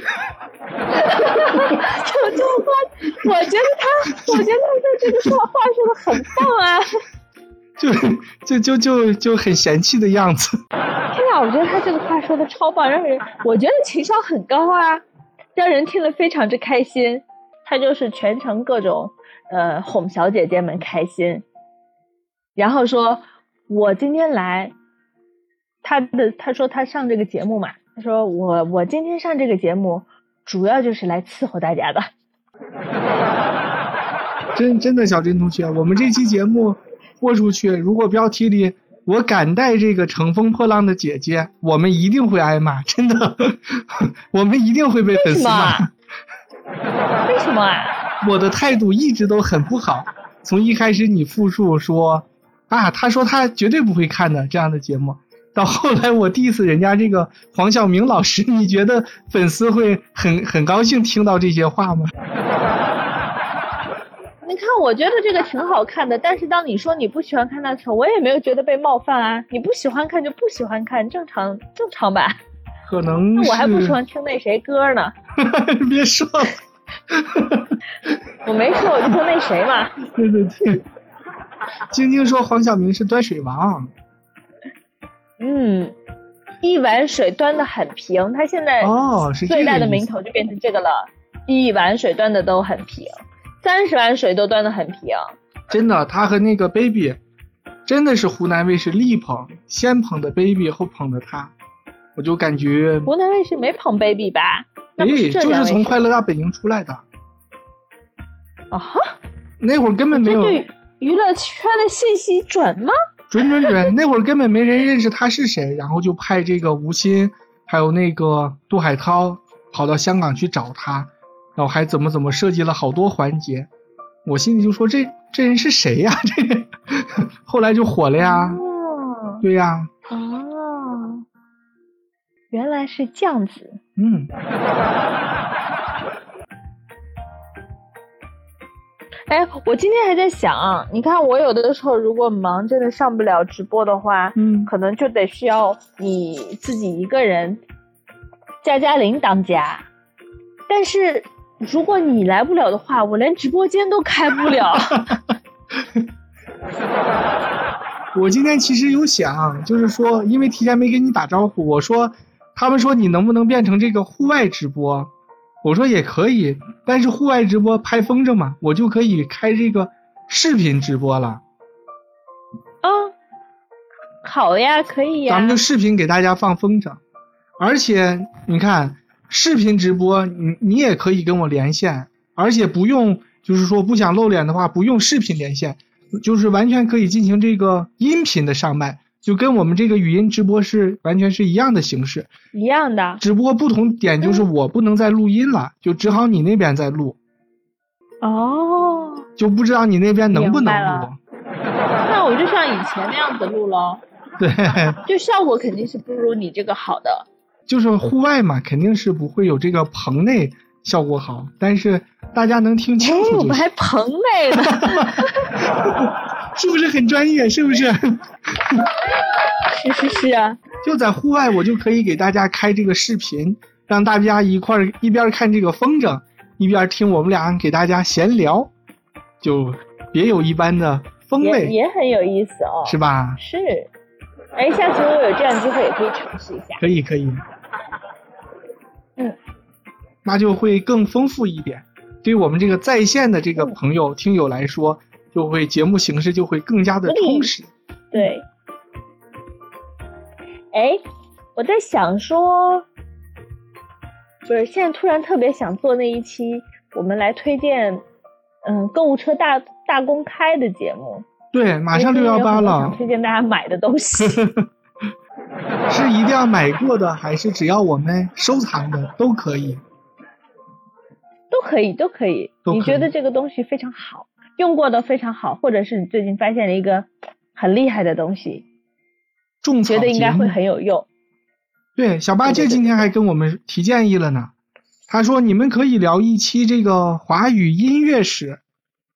Speaker 2: 这话，我觉得他，我觉得他这个说话说的很棒啊！
Speaker 1: 就就就就就很嫌弃的样子。
Speaker 2: 天哪，我觉得他这个话说的超棒，让人我觉得情商很高啊，让人听了非常之开心。他就是全程各种呃哄小姐姐们开心，然后说我今天来，他的他说他上这个节目嘛，他说我我今天上这个节目主要就是来伺候大家的。
Speaker 1: 真真的，小珍同学，我们这期节目播出去，如果标题里我敢带这个乘风破浪的姐姐，我们一定会挨骂，真的，我们一定会被粉丝骂。
Speaker 2: 为什么啊？
Speaker 1: 我的态度一直都很不好，从一开始你复述说啊，他说他绝对不会看的这样的节目，到后来我 diss 人家这个黄晓明老师，你觉得粉丝会很很高兴听到这些话吗？
Speaker 2: 你看，我觉得这个挺好看的，但是当你说你不喜欢看的时候，我也没有觉得被冒犯啊。你不喜欢看就不喜欢看，正常正常吧。
Speaker 1: 可能
Speaker 2: 那我还不喜欢听那谁歌呢，
Speaker 1: 别说了，
Speaker 2: 我没说，我就说那谁嘛。
Speaker 1: 对对对。晶晶说黄晓明是端水王，
Speaker 2: 嗯，一碗水端的很平，他现在
Speaker 1: 哦是
Speaker 2: 最大的名头就变成这个了，一碗水端的都很平，三十碗水都端的很平。
Speaker 1: 真的，他和那个 baby 真的是湖南卫视力捧，先捧的 baby 后捧的他，我就感觉，
Speaker 2: 湖南卫视没捧 baby 吧？那不
Speaker 1: 哎，就是从快乐大本营出来的，
Speaker 2: 啊哈，
Speaker 1: 那会儿根本没有
Speaker 2: 对娱乐圈的信息准吗？
Speaker 1: 准准准，那会儿根本没人认识他是谁，然后就派这个吴昕还有那个杜海涛跑到香港去找他，然后还怎么怎么设计了好多环节，我心里就说这这人是谁呀？这个后来就火了呀，
Speaker 2: 哦。
Speaker 1: 对呀，
Speaker 2: 哦，原来是这样子。
Speaker 1: 嗯，
Speaker 2: 哎，我今天还在想，你看我有的时候如果忙，真的上不了直播的话，
Speaker 1: 嗯
Speaker 2: 可能就得需要你自己一个人，加加零当家。但是如果你来不了的话，我连直播间都开不了。
Speaker 1: 我今天其实有想，就是说，因为提前没跟你打招呼，我说，他们说你能不能变成这个户外直播？我说也可以，但是户外直播拍风筝嘛，我就可以开这个视频直播了。
Speaker 2: 嗯，好呀，可以呀。
Speaker 1: 咱们就视频给大家放风筝，而且你看视频直播，你你也可以跟我连线，而且不用就是说不想露脸的话，不用视频连线，就是完全可以进行这个音频的上麦，就跟我们这个语音直播是完全是一样的形式。
Speaker 2: 一样的。
Speaker 1: 只不过不同点就是我不能再录音了，就只好你那边在录，
Speaker 2: 哦，
Speaker 1: 就不知道你那边能不能录。
Speaker 2: 那我就像以前那样子录喽，
Speaker 1: 对，
Speaker 2: 就效果肯定是不如你这个好的。
Speaker 1: 就是户外嘛，肯定是不会有这个棚内效果好，但是大家能听清楚
Speaker 2: 哎，我们还棚内呢，
Speaker 1: 是不是很专业？是不是？
Speaker 2: 是是是啊，
Speaker 1: 就在户外，我就可以给大家开这个视频，让大家一块儿一边看这个风筝，一边听我们俩给大家闲聊，就别有一般的风味，
Speaker 2: 也很有意思哦。
Speaker 1: 是吧？
Speaker 2: 是，哎，下次我有这样机会也可以尝试一下。
Speaker 1: 可以，可以。
Speaker 2: 嗯，
Speaker 1: 那就会更丰富一点。对于我们这个在线的这个朋友、听友来说，就会节目形式就会更加的充实。
Speaker 2: 对。哎，我在想说，不是，现在突然特别想做那一期，我们来推荐，嗯，购物车大大公开的节目。
Speaker 1: 对，马上六幺八了，
Speaker 2: 推荐大家买的东西。
Speaker 1: 是一定要买过的，还是只要我们收藏的？都可以，
Speaker 2: 都可以。都可以你觉得这个东西非常好，用过的非常好，或者是你最近发现了一个很厉害的东西，
Speaker 1: 种
Speaker 2: 觉得应该会很有用。
Speaker 1: 对，小八戒今天还跟我们提建议了呢。他说你们可以聊一期这个华语音乐史。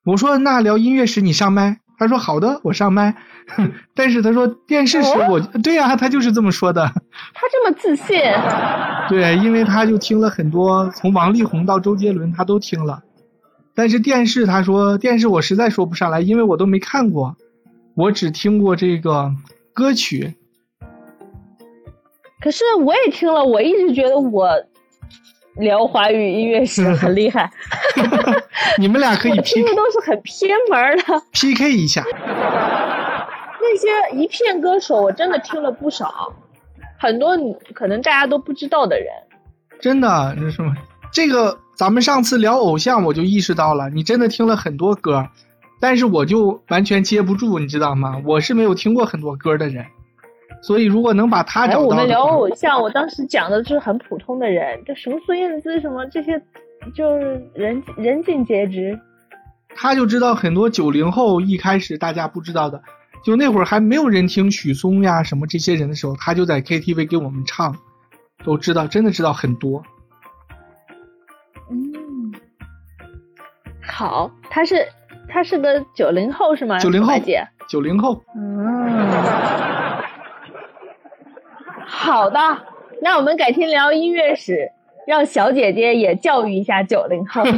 Speaker 1: 我说那聊音乐史你上麦。他说好的，我上麦。但是他说电视史
Speaker 2: 哦
Speaker 1: 我、对呀、他就是这么说的。
Speaker 2: 他这么自信，
Speaker 1: 对，因为他就听了很多，从王力宏到周杰伦他都听了。但是电视他说电视我实在说不上来，因为我都没看过，我只听过这个歌曲。
Speaker 2: 可是我也听了，我一直觉得我聊华语音乐史很厉害，
Speaker 1: 你们俩可以
Speaker 2: 我听
Speaker 1: P
Speaker 2: 的都是很偏门儿的
Speaker 1: PK 一下。
Speaker 2: 那些一片歌手，我真的听了不少，很多可能大家都不知道的人。
Speaker 1: 真的，这什么？这个咱们上次聊偶像，我就意识到了，你真的听了很多歌，但是我就完全接不住，你知道吗？我是没有听过很多歌的人，所以如果能把他
Speaker 2: 哎，
Speaker 1: 找
Speaker 2: 我们聊偶像，我当时讲的就是很普通的人，就什么孙燕姿什么这些，就是人人尽皆知。
Speaker 1: 他就知道很多九零后一开始大家不知道的，就那会儿还没有人听许嵩呀什么这些人的时候，他就在 KTV 给我们唱，都知道，真的知道很多。
Speaker 2: 好，他是他是个九零后是吗？
Speaker 1: 九
Speaker 2: 零后姐。
Speaker 1: 九零后，
Speaker 2: 嗯，好的，那我们改天聊音乐史，让小姐姐也教育一下九零后。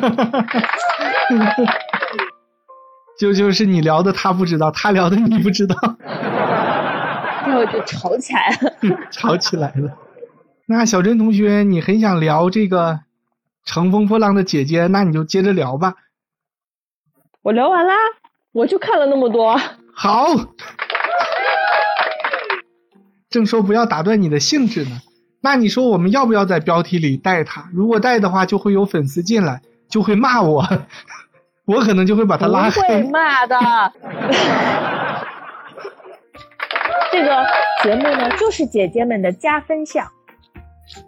Speaker 1: 就就是你聊的他不知道，他聊的你不知道，
Speaker 2: 然后就吵起来了。
Speaker 1: 吵起来了。那小珍同学，你很想聊这个乘风破浪的姐姐，那你就接着聊吧。
Speaker 2: 我聊完啦，我就看了那么多。
Speaker 1: 好，正说不要打断你的兴致呢。那你说我们要不要在标题里带他？如果带的话，就会有粉丝进来，就会骂我，我可能就会把他拉
Speaker 2: 不会。骂的。这个节目呢，就是姐姐们的加分项。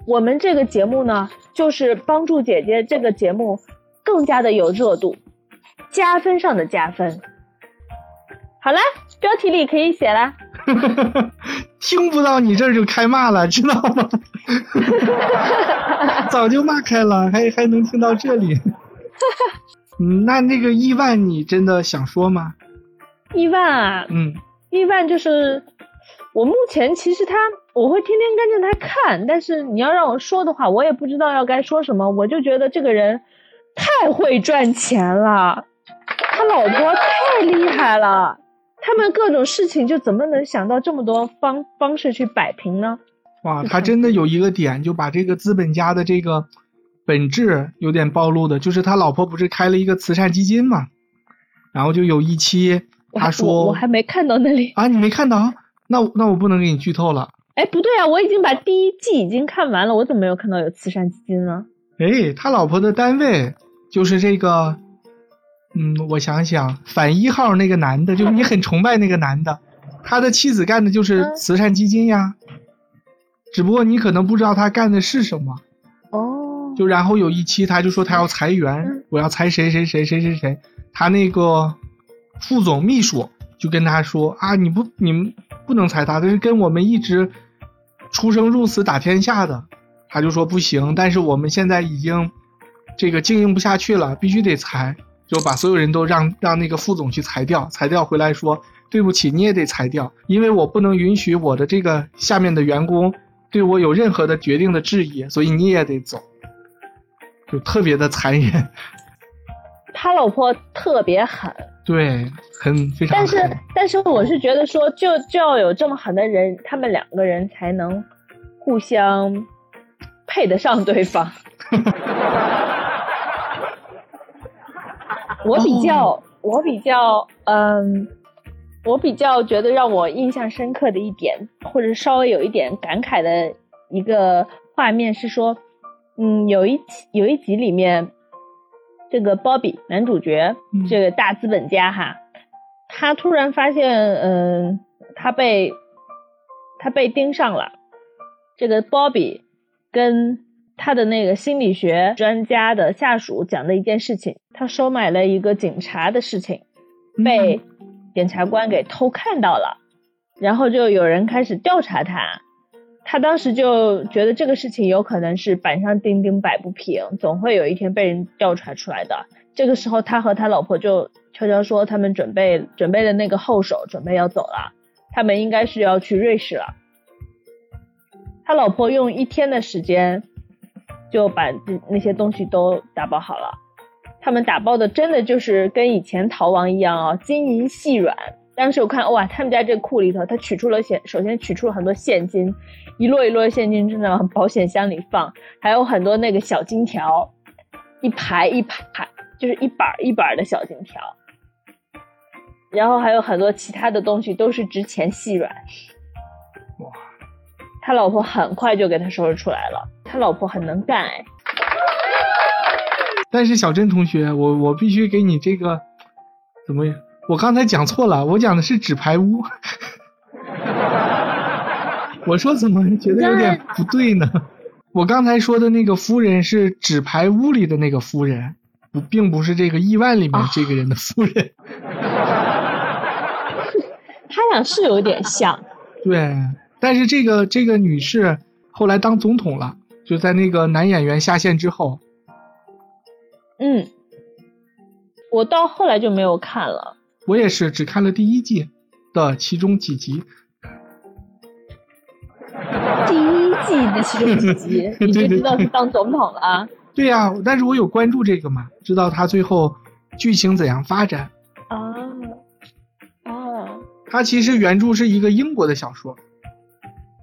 Speaker 2: 我们这个节目呢，就是帮助姐姐这个节目更加的有热度，加分上的加分。好啦，标题里可以写啦。
Speaker 1: 听不到你这儿就开骂了，知道吗？早就骂开了，还还能听到这里。嗯，那那个亿万，你真的想说吗？
Speaker 2: 亿万啊，
Speaker 1: 嗯，
Speaker 2: 亿万就是我目前其实他我会天天跟着他看，但是你要让我说的话，我也不知道要该说什么。我就觉得这个人太会赚钱了，他老婆太厉害了，他们各种事情就怎么能想到这么多方方式去摆平呢？
Speaker 1: 哇，他真的有一个点，就把这个资本家的这个本质有点暴露的，就是他老婆不是开了一个慈善基金嘛，然后就有一期他说
Speaker 2: 我还没看到那里。
Speaker 1: 啊，你没看到？那我那我不能给你剧透了。
Speaker 2: 哎，不对啊，我已经把第一季已经看完了，我怎么没有看到有慈善基金呢？
Speaker 1: 哎，他老婆的单位就是这个，嗯，我想想，反一号那个男的，就是你很崇拜那个男的，他的妻子干的就是
Speaker 2: 嗯
Speaker 1: 慈善基金呀。只不过你可能不知道他干的是什么。
Speaker 2: 哦，
Speaker 1: 就然后有一期他就说他要裁员
Speaker 2: 嗯，
Speaker 1: 我要裁谁谁谁谁谁谁，他那个副总秘书就跟他说啊，你不你们不能裁他，这是跟我们一直出生入死打天下的。他就说不行，但是我们现在已经这个经营不下去了，必须得裁，就把所有人都让让那个副总去裁掉，裁掉回来说对不起，你也得裁掉，因为我不能允许我的这个下面的员工对我有任何的决定的质疑，所以你也得走，就特别的残忍，
Speaker 2: 他老婆特别狠，
Speaker 1: 对，很非常
Speaker 2: 但是
Speaker 1: 狠。
Speaker 2: 但是我是觉得说，就就要有这么狠的人，他们两个人才能互相配得上对方。我比较，我比较，嗯，我比较觉得让我印象深刻的一点，或者稍微有一点感慨的一个画面是说，嗯，有一集有一集里面，这个 Bobby 男主角，
Speaker 1: 嗯
Speaker 2: 这个大资本家哈，他突然发现，嗯，他被他被盯上了。这个 Bobby 跟他的那个心理学专家的下属讲的一件事情，他收买了一个警察的事情，被检察官给偷看到了，然后就有人开始调查他。他当时就觉得这个事情有可能是板上钉钉摆不平，总会有一天被人调查出来的。这个时候，他和他老婆就悄悄说，他们准备准备的那个后手准备要走了，他们应该是要去瑞士了。他老婆用一天的时间就把这那些东西都打包好了。他们打包的真的就是跟以前逃亡一样啊，金银细软。当时我看哇，他们家这库里头，他取出了现，首先取出了很多现金，一摞一摞的现金正在往保险箱里放，还有很多那个小金条，一排一排，就是一板一板的小金条，然后还有很多其他的东西都是值钱细软。
Speaker 1: 哇，
Speaker 2: 他老婆很快就给他收拾出来了，他老婆很能干哎。
Speaker 1: 但是小珍同学，我我必须给你这个怎么？我刚才讲错了，我讲的是纸牌屋。我说怎么觉得有点不对呢？我刚才说的那个夫人是纸牌屋里的那个夫人，不，并不是这个亿万里面这个人的夫人。
Speaker 2: 他俩是有点像，
Speaker 1: 对，但是这个这个女士后来当总统了，就在那个男演员下线之后。
Speaker 2: 嗯，我到后来就没有看了。
Speaker 1: 我也是只看了第一季的其中几集。
Speaker 2: 第一季的其中几集，你就知道是当总统了啊？
Speaker 1: 对呀、但是我有关注这个嘛，知道他最后剧情怎样发展。
Speaker 2: 啊，哦，
Speaker 1: 它其实原著是一个英国的小说，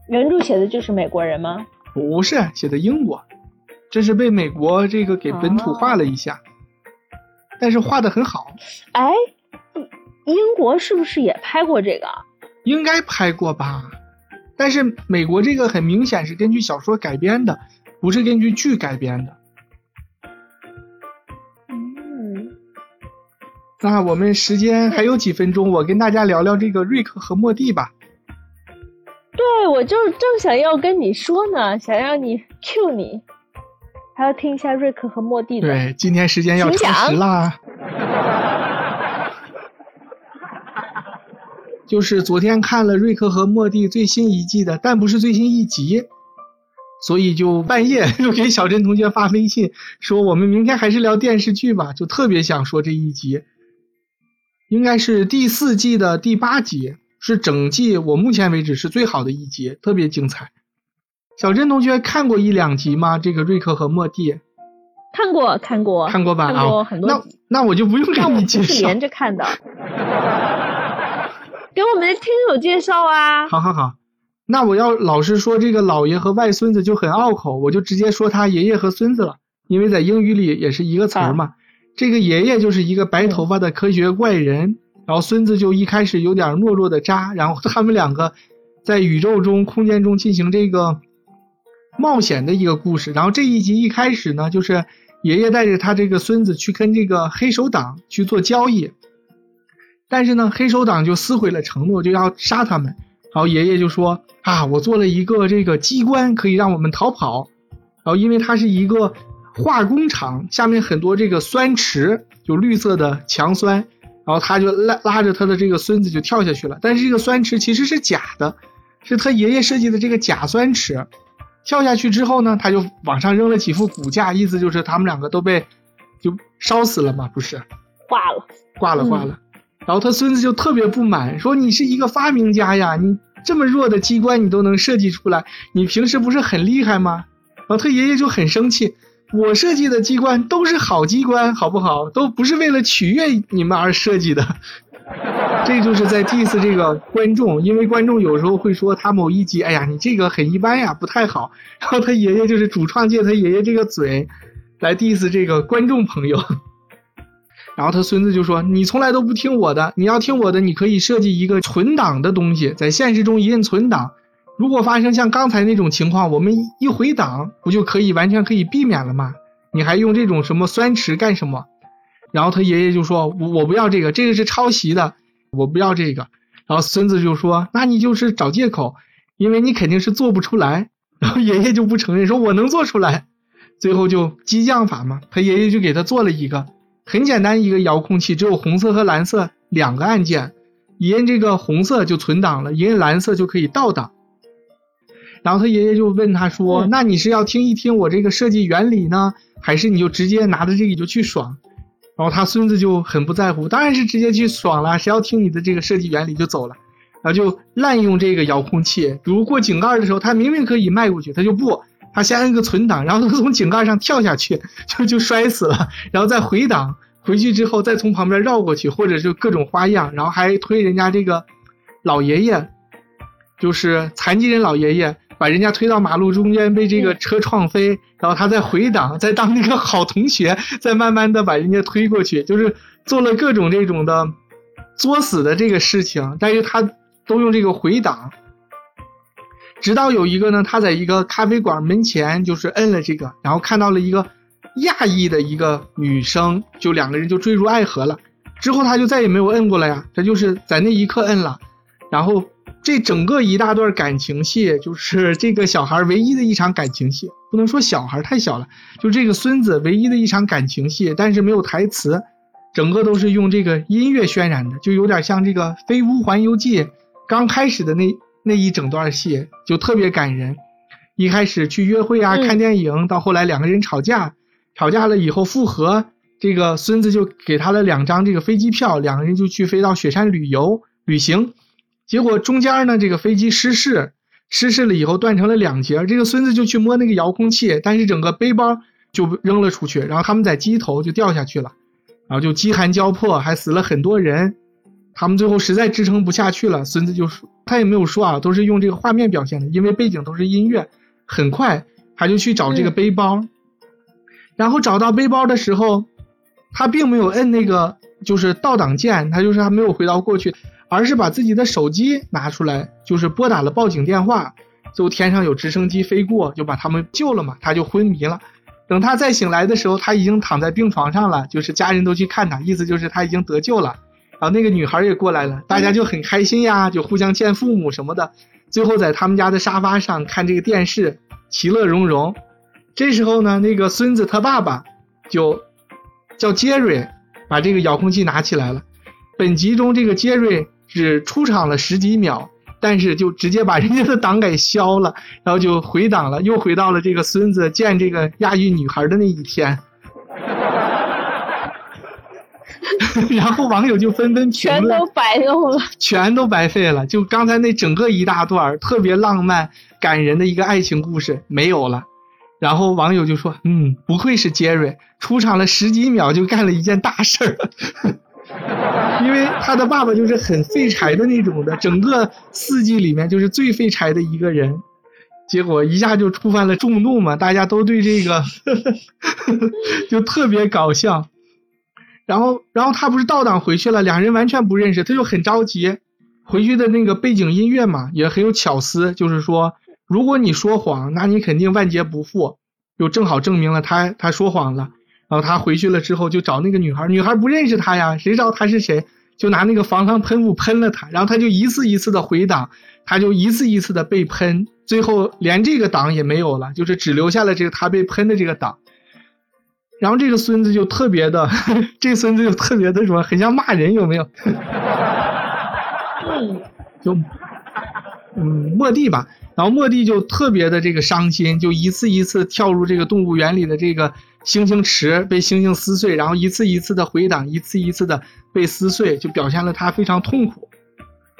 Speaker 2: 原著写的就是美国人吗？
Speaker 1: 不是写的英国，这是被美国这个给本土化了一下，但是画的很好，
Speaker 2: 哎，英国是不是也拍过这个？
Speaker 1: 应该拍过吧？但是美国这个很明显是根据小说改编的，不是根据剧改编的。
Speaker 2: 嗯，
Speaker 1: 那我们时间还有几分钟，我跟大家聊聊这个瑞克和莫蒂吧。
Speaker 2: 对，我就正想要跟你说呢，想让你 Q 你，还要听一下瑞克和莫蒂的。
Speaker 1: 对，今天时间要超时啦。就是昨天看了瑞克和莫蒂最新一季的，但不是最新一集，所以就半夜 又给小珍同学发微信说我们明天还是聊电视剧吧，就特别想说这一集，应该是第四季的第八集，是整季我目前为止是最好的一集，特别精彩。小珍同学看过一两集吗？这个瑞克和莫蒂
Speaker 2: 看过看过
Speaker 1: 看过吧？
Speaker 2: 看过很多
Speaker 1: 那，那我就不用给
Speaker 2: 但我不
Speaker 1: 你介绍。
Speaker 2: 是连着看的。给我们的听友介绍啊！
Speaker 1: 好好好，那我要老是说这个老爷和外孙子就很拗口，我就直接说他爷爷和孙子了，因为在英语里也是一个词儿嘛。这个爷爷就是一个白头发的科学怪人，然后孙子就一开始有点懦弱的渣，然后他们两个在宇宙中、空间中进行这个冒险的一个故事。然后这一集一开始呢，就是爷爷带着他这个孙子去跟这个黑手党去做交易。但是呢，黑手党就撕毁了承诺，就要杀他们。然后爷爷就说：“啊，我做了一个这个机关，可以让我们逃跑。然后因为它是一个化工厂，下面很多这个酸池，就绿色的强酸。然后他就拉拉着他的这个孙子就跳下去了。但是这个酸池其实是假的，是他爷爷设计的这个假酸池。跳下去之后呢，他就往上扔了几副骨架，意思就是他们两个都被就烧死了嘛，不是？
Speaker 2: 挂了，嗯
Speaker 1: 挂了挂了。然后他孙子就特别不满，说你是一个发明家呀，你这么弱的机关你都能设计出来，你平时不是很厉害吗？然后他爷爷就很生气，我设计的机关都是好机关，好不好？都不是为了取悦你们而设计的。这就是在 diss 这个观众，因为观众有时候会说他某一集，哎呀，你这个很一般呀，不太好。然后他爷爷就是主创借他爷爷这个嘴来 diss 这个观众朋友。然后他孙子就说：“你从来都不听我的，你要听我的，你可以设计一个存档的东西，在现实中一摁存档。如果发生像刚才那种情况，我们一回档，不就可以完全可以避免了吗？你还用这种什么酸池干什么？”然后他爷爷就说：“我我不要这个，这个是抄袭的，我不要这个。”然后孙子就说：“那你就是找借口，因为你肯定是做不出来。”然后爷爷就不承认，说：“我能做出来。”最后就激将法嘛，他爷爷就给他做了一个。很简单，一个遥控器只有红色和蓝色两个按键，一摁这个红色就存档了，一摁蓝色就可以倒档。然后他爷爷就问他说：“
Speaker 2: 嗯
Speaker 1: 那你是要听一听我这个设计原理呢，还是你就直接拿着这个就去爽？”然后他孙子就很不在乎，当然是直接去爽了，谁要听你的这个设计原理就走了，然后就滥用这个遥控器。比如过井盖的时候，他明明可以迈过去，他就不，他先摁个存档，然后他从井盖上跳下去，就就摔死了，然后再回档，回去之后再从旁边绕过去，或者就各种花样，然后还推人家这个老爷爷，就是残疾人老爷爷，把人家推到马路中间被这个车撞飞，然后他再回档，再当那个好同学，再慢慢的把人家推过去，就是做了各种这种的作死的这个事情，但是他都用这个回档。直到有一个呢，他在一个咖啡馆门前，就是摁了这个，然后看到了一个亚裔的一个女生，就两个人就坠入爱河了。之后他就再也没有摁过了呀，他就是在那一刻摁了。然后这整个一大段感情戏，就是这个小孩唯一的一场感情戏，不能说小孩太小了，就这个孙子唯一的一场感情戏，但是没有台词，整个都是用这个音乐渲染的，就有点像这个《飞屋环游记》刚开始的那那一整段戏，就特别感人。一开始去约会啊，
Speaker 2: 嗯
Speaker 1: 看电影，到后来两个人吵架，吵架了以后复合，这个孙子就给他了两张这个飞机票，两个人就去飞到雪山旅游旅行。结果中间呢，这个飞机失事，失事了以后断成了两截，这个孙子就去摸那个遥控器，但是整个背包就扔了出去，然后他们在机头就掉下去了，然后就饥寒交迫，还死了很多人。他们最后实在支撑不下去了，孙子就说他也没有说啊，都是用这个画面表现的，因为背景都是音乐。很快他就去找这个背包，然后找到背包的时候，他并没有摁那个就是倒档键，他就是还没有回到过去，而是把自己的手机拿出来，就是拨打了报警电话。就天上有直升机飞过，就把他们救了嘛，他就昏迷了。等他再醒来的时候，他已经躺在病床上了，就是家人都去看他，意思就是他已经得救了。然后那个女孩也过来了，大家就很开心呀，就互相见父母什么的。最后在他们家的沙发上看这个电视，其乐融融。这时候呢，那个孙子他爸爸就叫杰瑞，把这个遥控器拿起来了。本集中这个杰瑞只出场了十几秒，但是就直接把人家的档给消了，然后就回档了，又回到了这个孙子见这个亚裔女孩的那一天。然后网友就纷纷评
Speaker 2: 全都白弄了。
Speaker 1: 全都白费了。就刚才那整个一大段特别浪漫感人的一个爱情故事没有了。然后网友就说：“嗯，不愧是杰瑞，出场了十几秒就干了一件大事儿。” 因为他的爸爸就是很废柴的那种的，整个四季里面就是最废柴的一个人，结果一下就触犯了众怒嘛，大家都对这个 就特别搞笑。然后，然后他不是倒档回去了，两人完全不认识，他就很着急。回去的那个背景音乐嘛，也很有巧思，就是说，如果你说谎，那你肯定万劫不复，就正好证明了他他说谎了。然后他回去了之后，就找那个女孩，女孩不认识他呀，谁知道他是谁？就拿那个防狼喷雾喷了他，然后他就一次一次的回档，他就一次一次的被喷，最后连这个档也没有了，就是只留下了这个他被喷的这个档。然后这个孙子就特别的，这孙子就特别的什么，很像骂人，有没有？
Speaker 2: 嗯，
Speaker 1: 就嗯，莫蒂吧。然后莫蒂就特别的这个伤心，就一次一次跳入这个动物园里的这个猩猩池，被猩猩撕碎，然后一次一次的回档，一次一次的被撕碎，就表现了他非常痛苦。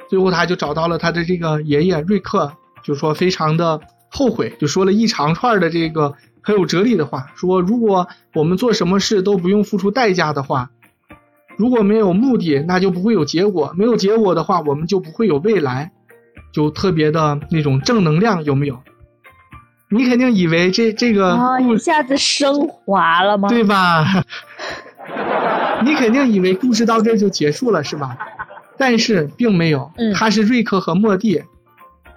Speaker 1: 最后他就找到了他的这个爷爷瑞克，就说非常的后悔，就说了一长串的这个很有哲理的话，说如果我们做什么事都不用付出代价的话，如果没有目的，那就不会有结果，没有结果的话，我们就不会有未来。就特别的那种正能量，有没有？你肯定以为这这个
Speaker 2: 一下子升华了吗？
Speaker 1: 对吧？你肯定以为故事到这就结束了，是吧？但是并没有，
Speaker 2: 嗯
Speaker 1: 他是瑞克和莫蒂，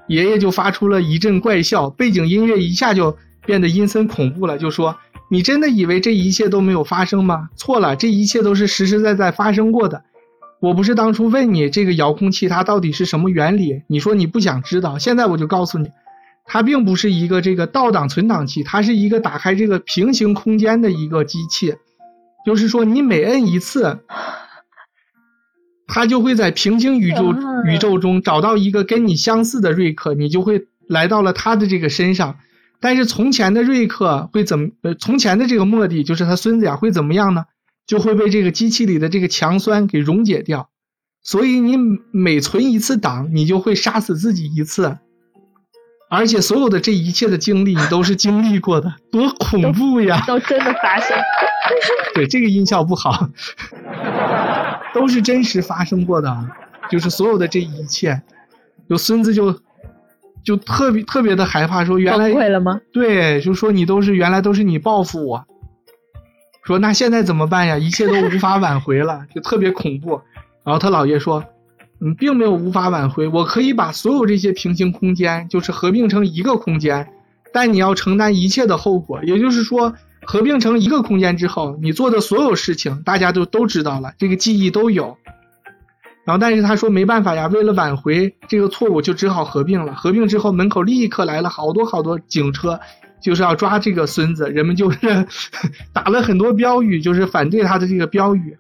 Speaker 1: 爷爷就发出了一阵怪笑，背景音乐一下就变得阴森恐怖了，就说：“你真的以为这一切都没有发生吗？错了，这一切都是实实在在发生过的。我不是当初问你这个遥控器它到底是什么原理，你说你不想知道，现在我就告诉你，它并不是一个这个倒档存档器，它是一个打开这个平行空间的一个机器，就是说你每摁一次，它就会在平行宇宙
Speaker 2: 啊
Speaker 1: 宇宙中找到一个跟你相似的瑞克，你就会来到了他的这个身上。但是从前的瑞克会怎么？呃，从前的这个莫蒂就是他孙子呀，会怎么样呢？就会被这个机器里的这个强酸给溶解掉。所以你每存一次档，你就会杀死自己一次。而且所有的这一切的经历，你都是经历过的，多恐怖呀！
Speaker 2: 都真的发生。
Speaker 1: 对，这个音效不好，都是真实发生过的，就是所有的这一切，有孙子就就特别特别的害怕，说原来
Speaker 2: 崩溃了吗？
Speaker 1: 对，就说你都是原来都是你报复我，说那现在怎么办呀？一切都无法挽回了，就特别恐怖。然后他姥爷说，嗯，并没有无法挽回，我可以把所有这些平行空间就是合并成一个空间，但你要承担一切的后果。也就是说，合并成一个空间之后，你做的所有事情大家都都知道了，这个记忆都有。然后，但是他说没办法呀，为了挽回这个错误，就只好合并了。合并之后，门口立刻来了好多好多警车，就是要抓这个孙子。人们就是 打了很多标语，就是反对他的这个标语。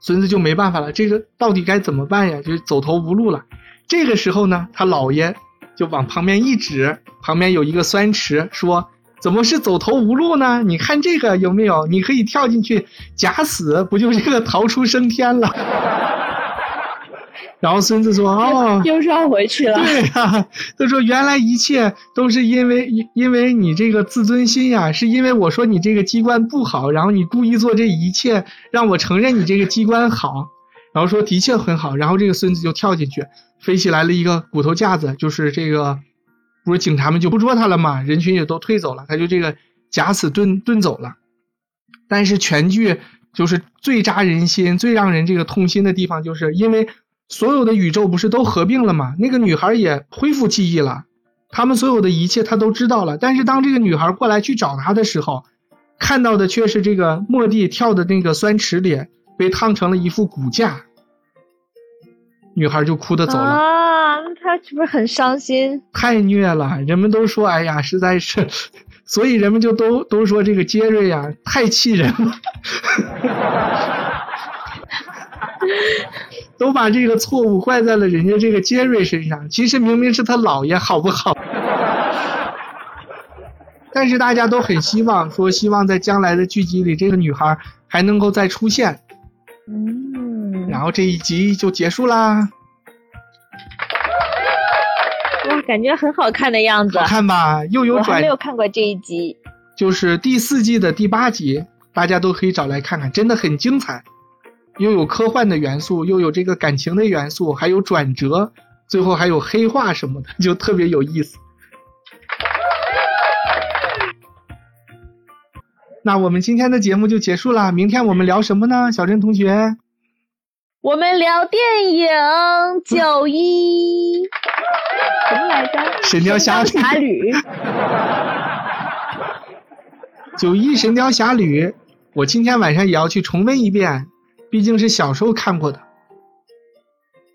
Speaker 1: 孙子就没办法了，这个到底该怎么办呀？就走投无路了。这个时候呢，他姥爷就往旁边一指，旁边有一个酸池，说：“怎么是走投无路呢？你看这个有没有？你可以跳进去假死，不就这个逃出升天了？” 然后孙子说：“哦，
Speaker 2: 又绕回去了。
Speaker 1: 对呀、他说原来一切都是因为因因为你这个自尊心呀，是因为我说你这个机关不好，然后你故意做这一切，让我承认你这个机关好，然后说的确很好，然后这个孙子就跳进去，飞起来了一个骨头架子，就是这个，不是警察们就不捉他了嘛，人群也都退走了，他就这个假死遁遁走了，但是全剧就是最扎人心、最让人这个痛心的地方，就是因为。所有的宇宙不是都合并了吗？那个女孩也恢复记忆了，他们所有的一切她都知道了。但是当这个女孩过来去找他的时候，看到的却是这个莫蒂跳的那个酸池里被烫成了一副骨架，女孩就哭的走了。
Speaker 2: 啊，那他是不是很伤心？
Speaker 1: 太虐了，人们都说，哎呀，实在是，所以人们就都都说这个杰瑞呀，太气人了。都把这个错误怪在了人家这个杰瑞身上，其实明明是他姥爷，好不好？但是大家都很希望说，希望在将来的剧集里，这个女孩还能够再出现。
Speaker 2: 嗯，
Speaker 1: 然后这一集就结束啦，
Speaker 2: 哇，感觉很好看的样子
Speaker 1: 好。看吧？又有转
Speaker 2: 我没，有看过这一集。
Speaker 1: 就是第四季的第八集，大家都可以找来看看，真的很精彩，又有科幻的元素，又有这个感情的元素，还有转折，最后还有黑化什么的，就特别有意思。那我们今天的节目就结束了，明天我们聊什么呢？小郑同学，
Speaker 2: 我们聊电影《九一》什么来着？
Speaker 1: 《神雕侠侣》
Speaker 2: 侠侣。
Speaker 1: 九一《神雕侠侣》，我今天晚上也要去重温一遍，毕竟是小时候看过的。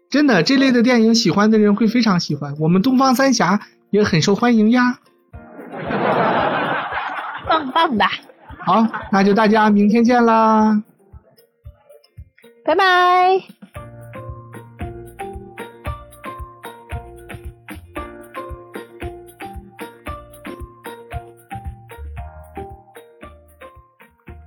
Speaker 1: 真的，这类的电影喜欢的人会非常喜欢，我们东方三侠也很受欢迎呀。
Speaker 2: 棒棒的，
Speaker 1: 好，那就大家明天见啦。
Speaker 2: 拜拜。